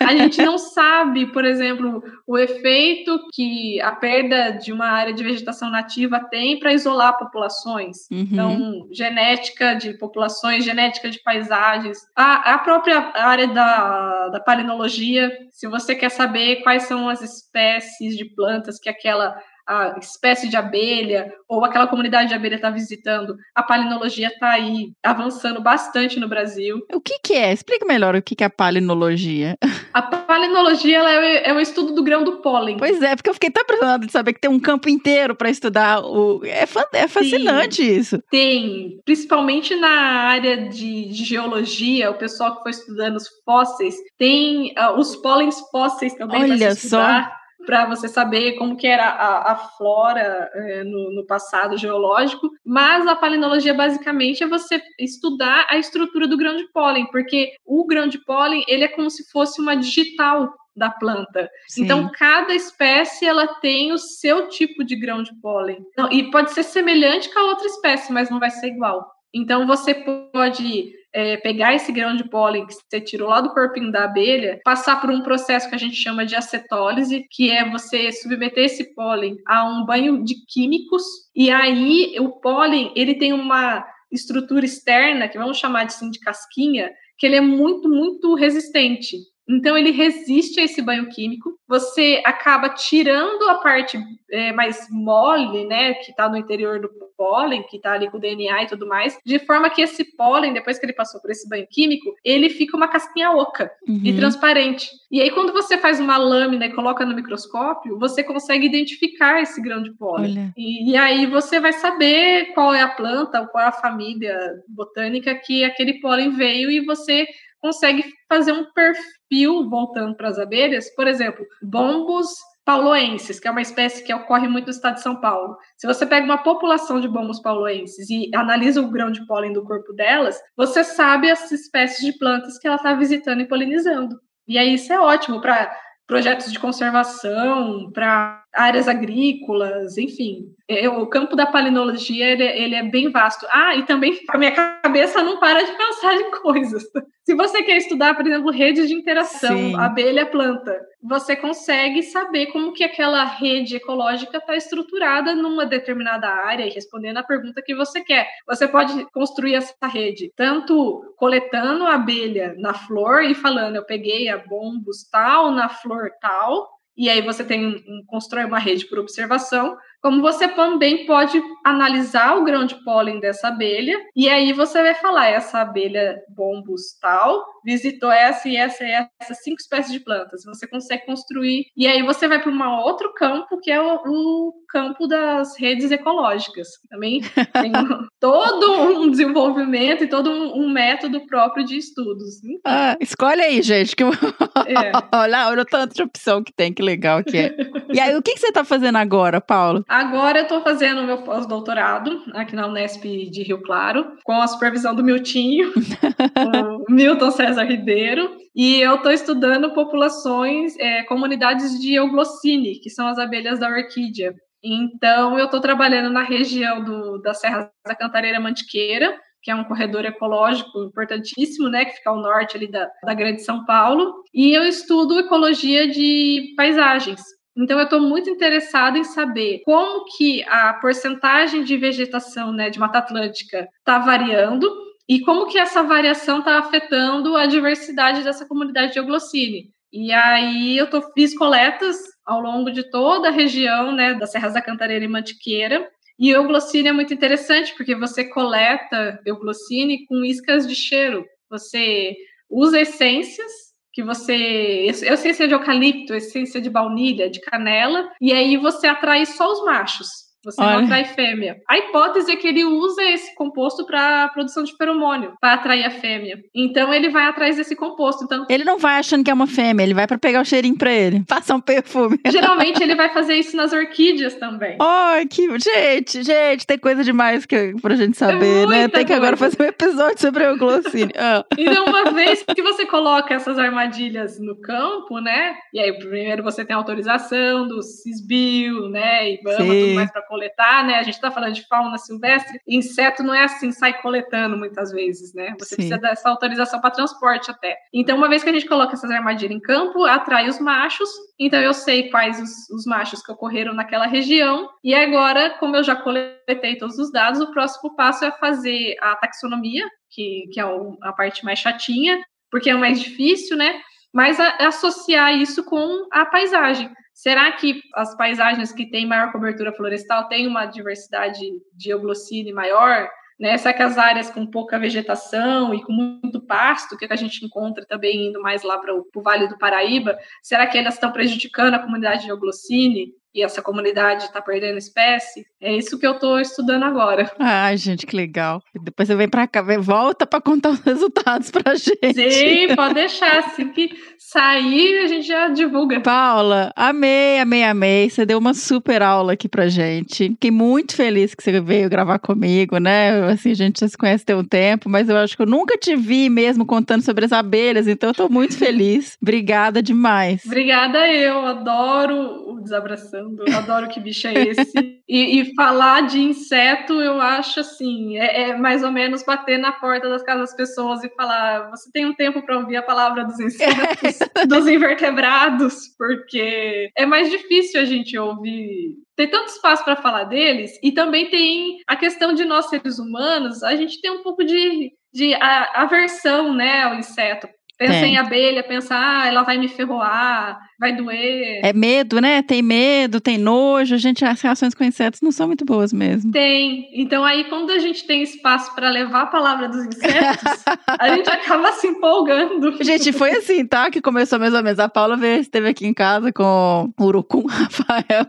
a gente não sabe, por exemplo, o efeito que a perda de uma área de vegetação nativa tem para isolar populações. Uhum. Então, genética de populações, genética de paisagens, a, a própria área da, da palinologia, se você quer saber quais são as espécies de plantas que aquela a espécie de abelha ou aquela comunidade de abelha está visitando, a palinologia está aí avançando bastante no Brasil. O que, que é? Explica melhor o que, que é a palinologia. A palinologia ela é, é o estudo do grão do pólen. Pois é, porque eu fiquei tão impressionada de saber que tem um campo inteiro para estudar. O... É, é fascinante isso. Tem, principalmente na área de, de, geologia, o pessoal que foi estudando os fósseis, tem uh, os pólens fósseis também. Olha só para você saber como que era a, a flora é, no, no, passado geológico, mas a palinologia basicamente é você estudar a estrutura do grão de pólen, porque o grão de pólen ele é como se fosse uma digital da planta. Sim. Então cada espécie ela tem o seu tipo de grão de pólen. Não, e pode ser semelhante com a outra espécie, mas não vai ser igual. Então você pode é, pegar esse grão de pólen que você tirou lá do corpinho da abelha, passar por um processo que a gente chama de acetólise, que é você submeter esse pólen a um banho de químicos, e aí o pólen ele tem uma estrutura externa, que vamos chamar de, assim, de casquinha, que ele é muito, muito resistente. Então ele resiste a esse banho químico. Você acaba tirando a parte é, mais mole, né, que está no interior do pólen, que está ali com o DNA e tudo mais, de forma que esse pólen, depois que ele passou por esse banho químico, ele fica uma casquinha oca uhum. e transparente. E aí quando você faz uma lâmina e coloca no microscópio, você consegue identificar esse grão de pólen. E, e aí você vai saber qual é a planta ou qual é a família botânica que aquele pólen veio e você consegue fazer um perfil voltando para as abelhas, por exemplo, bombos pauloenses, que é uma espécie que ocorre muito no estado de São Paulo. Se você pega uma população de bombos pauloenses e analisa o grão de pólen do corpo delas, você sabe as espécies de plantas que ela está visitando e polinizando. E aí isso é ótimo para projetos de conservação, para áreas agrícolas, enfim. É, o campo da palinologia ele, ele, é bem vasto. Ah, e também (laughs) a minha cabeça não para de pensar (laughs) em coisas. Se você quer estudar, por exemplo, redes de interação, abelha-planta, você consegue saber como que aquela rede ecológica está estruturada numa determinada área e respondendo a pergunta que você quer. Você pode construir essa rede tanto coletando a abelha na flor e falando, eu peguei a bombos tal na flor tal, e aí você tem um, constrói uma rede por observação, como você também pode analisar o grão de pólen dessa abelha, e aí você vai falar, essa abelha bombus tal, visitou essa e essa e essa cinco espécies de plantas. Você consegue construir, e aí você vai para um outro campo, que é o, o, campo das redes ecológicas. Também tem (laughs) todo um desenvolvimento e todo um, um, método próprio de estudos. Ah, escolhe aí, gente, que é. (laughs) olha, olha o tanto de opção que tem, que legal que é. E aí, o que, que você está fazendo agora, Paulo? Agora eu estou fazendo meu pós-doutorado aqui na Unesp de Rio Claro, com a supervisão do Miltinho, (laughs) o Milton César Ribeiro, e eu estou estudando populações, é, comunidades de euglocine, que são as abelhas da orquídea. Então, eu estou trabalhando na região do, da Serra da Cantareira Mantiqueira, que é um corredor ecológico importantíssimo, né, que fica ao norte ali da, da Grande São Paulo, e eu estudo ecologia de paisagens. Então, eu estou muito interessada em saber como que a porcentagem de vegetação né, de Mata Atlântica está variando e como que essa variação está afetando a diversidade dessa comunidade de euglocine. E aí eu tô, fiz coletas ao longo de toda a região né, das Serras da Cantareira e Mantiqueira, e euglocine é muito interessante, porque você coleta euglocine com iscas de cheiro. Você usa essências que você. Essência de eucalipto, essência de baunilha, de canela, e aí você atrai só os machos. Você não Olha. atrai fêmea. A hipótese é que ele usa esse composto para produção de feromônio, para atrair a fêmea. Então ele vai atrás desse composto. Então, Ele não vai achando que é uma fêmea, ele vai pra pegar o cheirinho pra ele. (laughs) Passar um perfume. geralmente ele vai fazer isso nas orquídeas também. Ai, que. Gente, gente, tem coisa demais que, pra gente saber, né? muita Tem que agora fazer um episódio sobre o Glossine. (laughs) Ah. Então, uma vez que você coloca essas armadilhas no campo, né? E aí, primeiro você tem autorização do Cisbio, né? E Ibama, Sim. tudo mais para coletar, né? A gente tá falando de fauna silvestre. Inseto não é assim, sai coletando muitas vezes, né? Você Sim. precisa dessa autorização para transporte até. Então, uma vez que a gente coloca essas armadilhas em campo, atrai os machos. Então, eu sei quais os, os machos que ocorreram naquela região. E agora, como eu já coletei todos os dados, o próximo passo é fazer a taxonomia, que, que é a parte mais chatinha, porque é o mais difícil, né? Mas a- associar isso com a paisagem. Será que as paisagens que têm maior cobertura florestal têm uma diversidade de euglossine maior? Né? Será que as áreas com pouca vegetação e com muito pasto, que a gente encontra também indo mais lá para o Vale do Paraíba, será que elas estão prejudicando a comunidade de euglossine? E essa comunidade está perdendo espécie? É isso que eu estou estudando agora. (laughs) Ai, gente, que legal. Depois você vem pra cá, volta pra contar os (laughs) resultados pra gente. Sim, pode deixar. Assim que sair, a gente já divulga. Paula, amei, amei, amei. Você deu uma super aula aqui pra gente. Fiquei muito feliz que você veio gravar comigo, né? Assim, a gente já se conhece tem um tempo, mas eu acho que eu nunca te vi mesmo contando sobre as abelhas, então eu tô muito feliz. Obrigada demais. Obrigada, eu adoro o desabraçando, eu adoro que bicho é esse. E, e falar de inseto, eu acho assim, é, é mais ou menos bater na porta das casas das pessoas e falar: você tem um tempo para ouvir a palavra dos insetos, (laughs) dos invertebrados, porque é mais difícil a gente ouvir. Tem tanto espaço para falar deles, e também tem a questão de nós seres humanos, a gente tem um pouco de, de a- aversão né, ao inseto. Pensa Tem. em abelha, pensa, ah, ela vai me ferroar, vai doer. É medo, né? Tem medo, tem nojo. Gente, as reações com insetos não são muito boas mesmo. Tem. Então, aí, quando a gente tem espaço para levar a palavra dos insetos, a gente acaba se empolgando. (laughs) Gente, foi assim, tá? Que começou mais ou menos. A Paula veio, esteve aqui em casa com o Urucum (laughs) Rafael.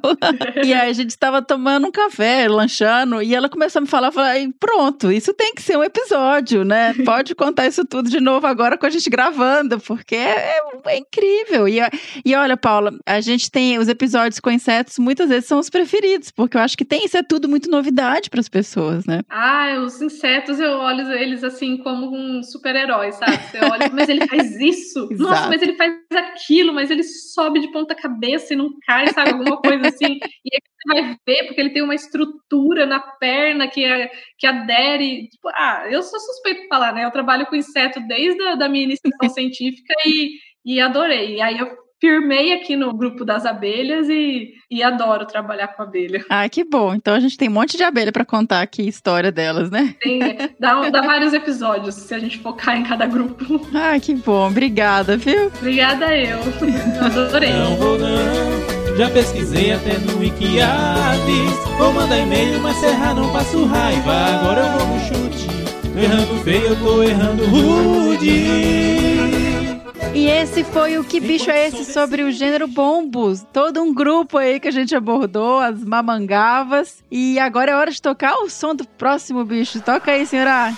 e aí a gente estava tomando um café, lanchando, e ela começou a me falar, "Ai, pronto, isso tem que ser um episódio, né? (laughs) Pode contar isso tudo de novo agora com a gente gravando, porque é, é incrível. E, e olha, Paula, a gente tem os episódios com insetos, muitas vezes são os preferidos, porque eu acho que tem isso é tudo muito novidade para as pessoas, né? Ah, os insetos, eu olho eles assim como um super-herói, sabe? Você olha, mas ele faz isso? (laughs) Nossa, mas ele faz aquilo, mas ele sobe de ponta cabeça e não cai, sabe? Alguma coisa assim. E aí você vai ver, porque ele tem uma estrutura na perna que, é, que adere. Tipo, ah, eu sou suspeito de falar, né? Eu trabalho com inseto desde a da minha iniciação (laughs) científica e, e adorei. E aí eu firmei aqui no grupo das abelhas e, e adoro trabalhar com abelha. Ah, que bom. Então a gente tem um monte de abelha para contar aqui a história delas, né? Tem, dá, dá vários episódios se a gente focar em cada grupo. Ah, que bom. Obrigada, viu? Obrigada eu. Adorei. Não vou não. Já pesquisei até no Wikiaves. Vou mandar e-mail, mas se errar não passo raiva. Agora eu vou no chute. Tô errando feio, eu tô errando rude. E esse foi o Que Bicho é Esse sobre o gênero bombos. Todo um grupo aí que a gente abordou, as mamangavas. E agora é hora de tocar o som do próximo bicho. Toca aí, senhora.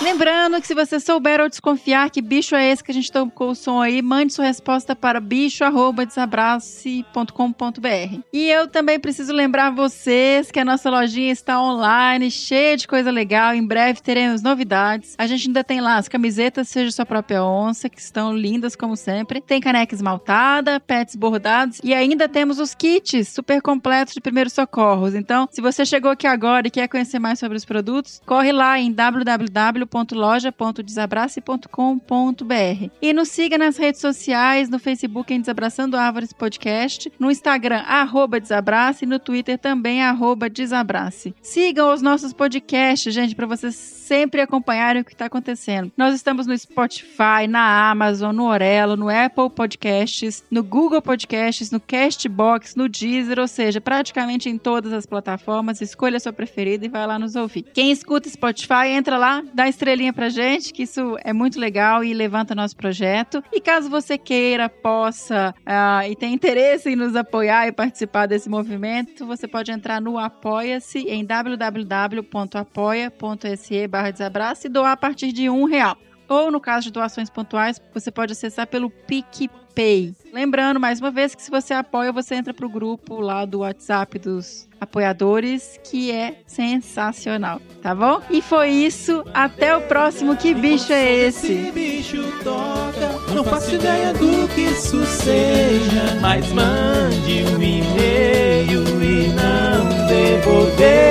Lembrando que se você souber ou desconfiar que bicho é esse que a gente tocou o som aí, mande sua resposta para bicho@desabrace.com.br. E eu também preciso lembrar vocês que a nossa lojinha está online, cheia de coisa legal. Em breve teremos novidades. A gente ainda tem lá as camisetas Seja Sua Própria Onça, que estão lindas como sempre. Tem caneca esmaltada, pets bordados e ainda temos os kits super completos de primeiros socorros. Então, se você chegou aqui agora e quer conhecer mais sobre os produtos, corre lá em www www.loja.desabrace.com.br. E nos siga nas redes sociais, no Facebook em Desabraçando Árvores Podcast, no Instagram, arroba Desabrace, e no Twitter também, arroba Desabrace. Sigam os nossos podcasts, gente, para vocês sempre acompanharem o que está acontecendo. Nós estamos no Spotify, na Amazon, no Orelo, no Apple Podcasts, no Google Podcasts, no Castbox, no Deezer, ou seja, praticamente em todas as plataformas. Escolha a sua preferida e vai lá nos ouvir. Quem escuta Spotify, entra lá, dá estrelinha pra gente, que isso é muito legal e levanta nosso projeto. E caso você queira, possa uh, e tenha interesse em nos apoiar e participar desse movimento, você pode entrar no Apoia-se em www.apoia.se barra desabraço e doar a partir de um real. Ou, no caso de doações pontuais, você pode acessar pelo PicPay. Lembrando, mais uma vez, que se você apoia, você entra para o grupo lá do WhatsApp dos apoiadores, que é sensacional, tá bom? E foi isso. Até o próximo. Que bicho é esse? Bicho toca. Não faço ideia do que isso seja. Mas mande um e-mail e não devolverá.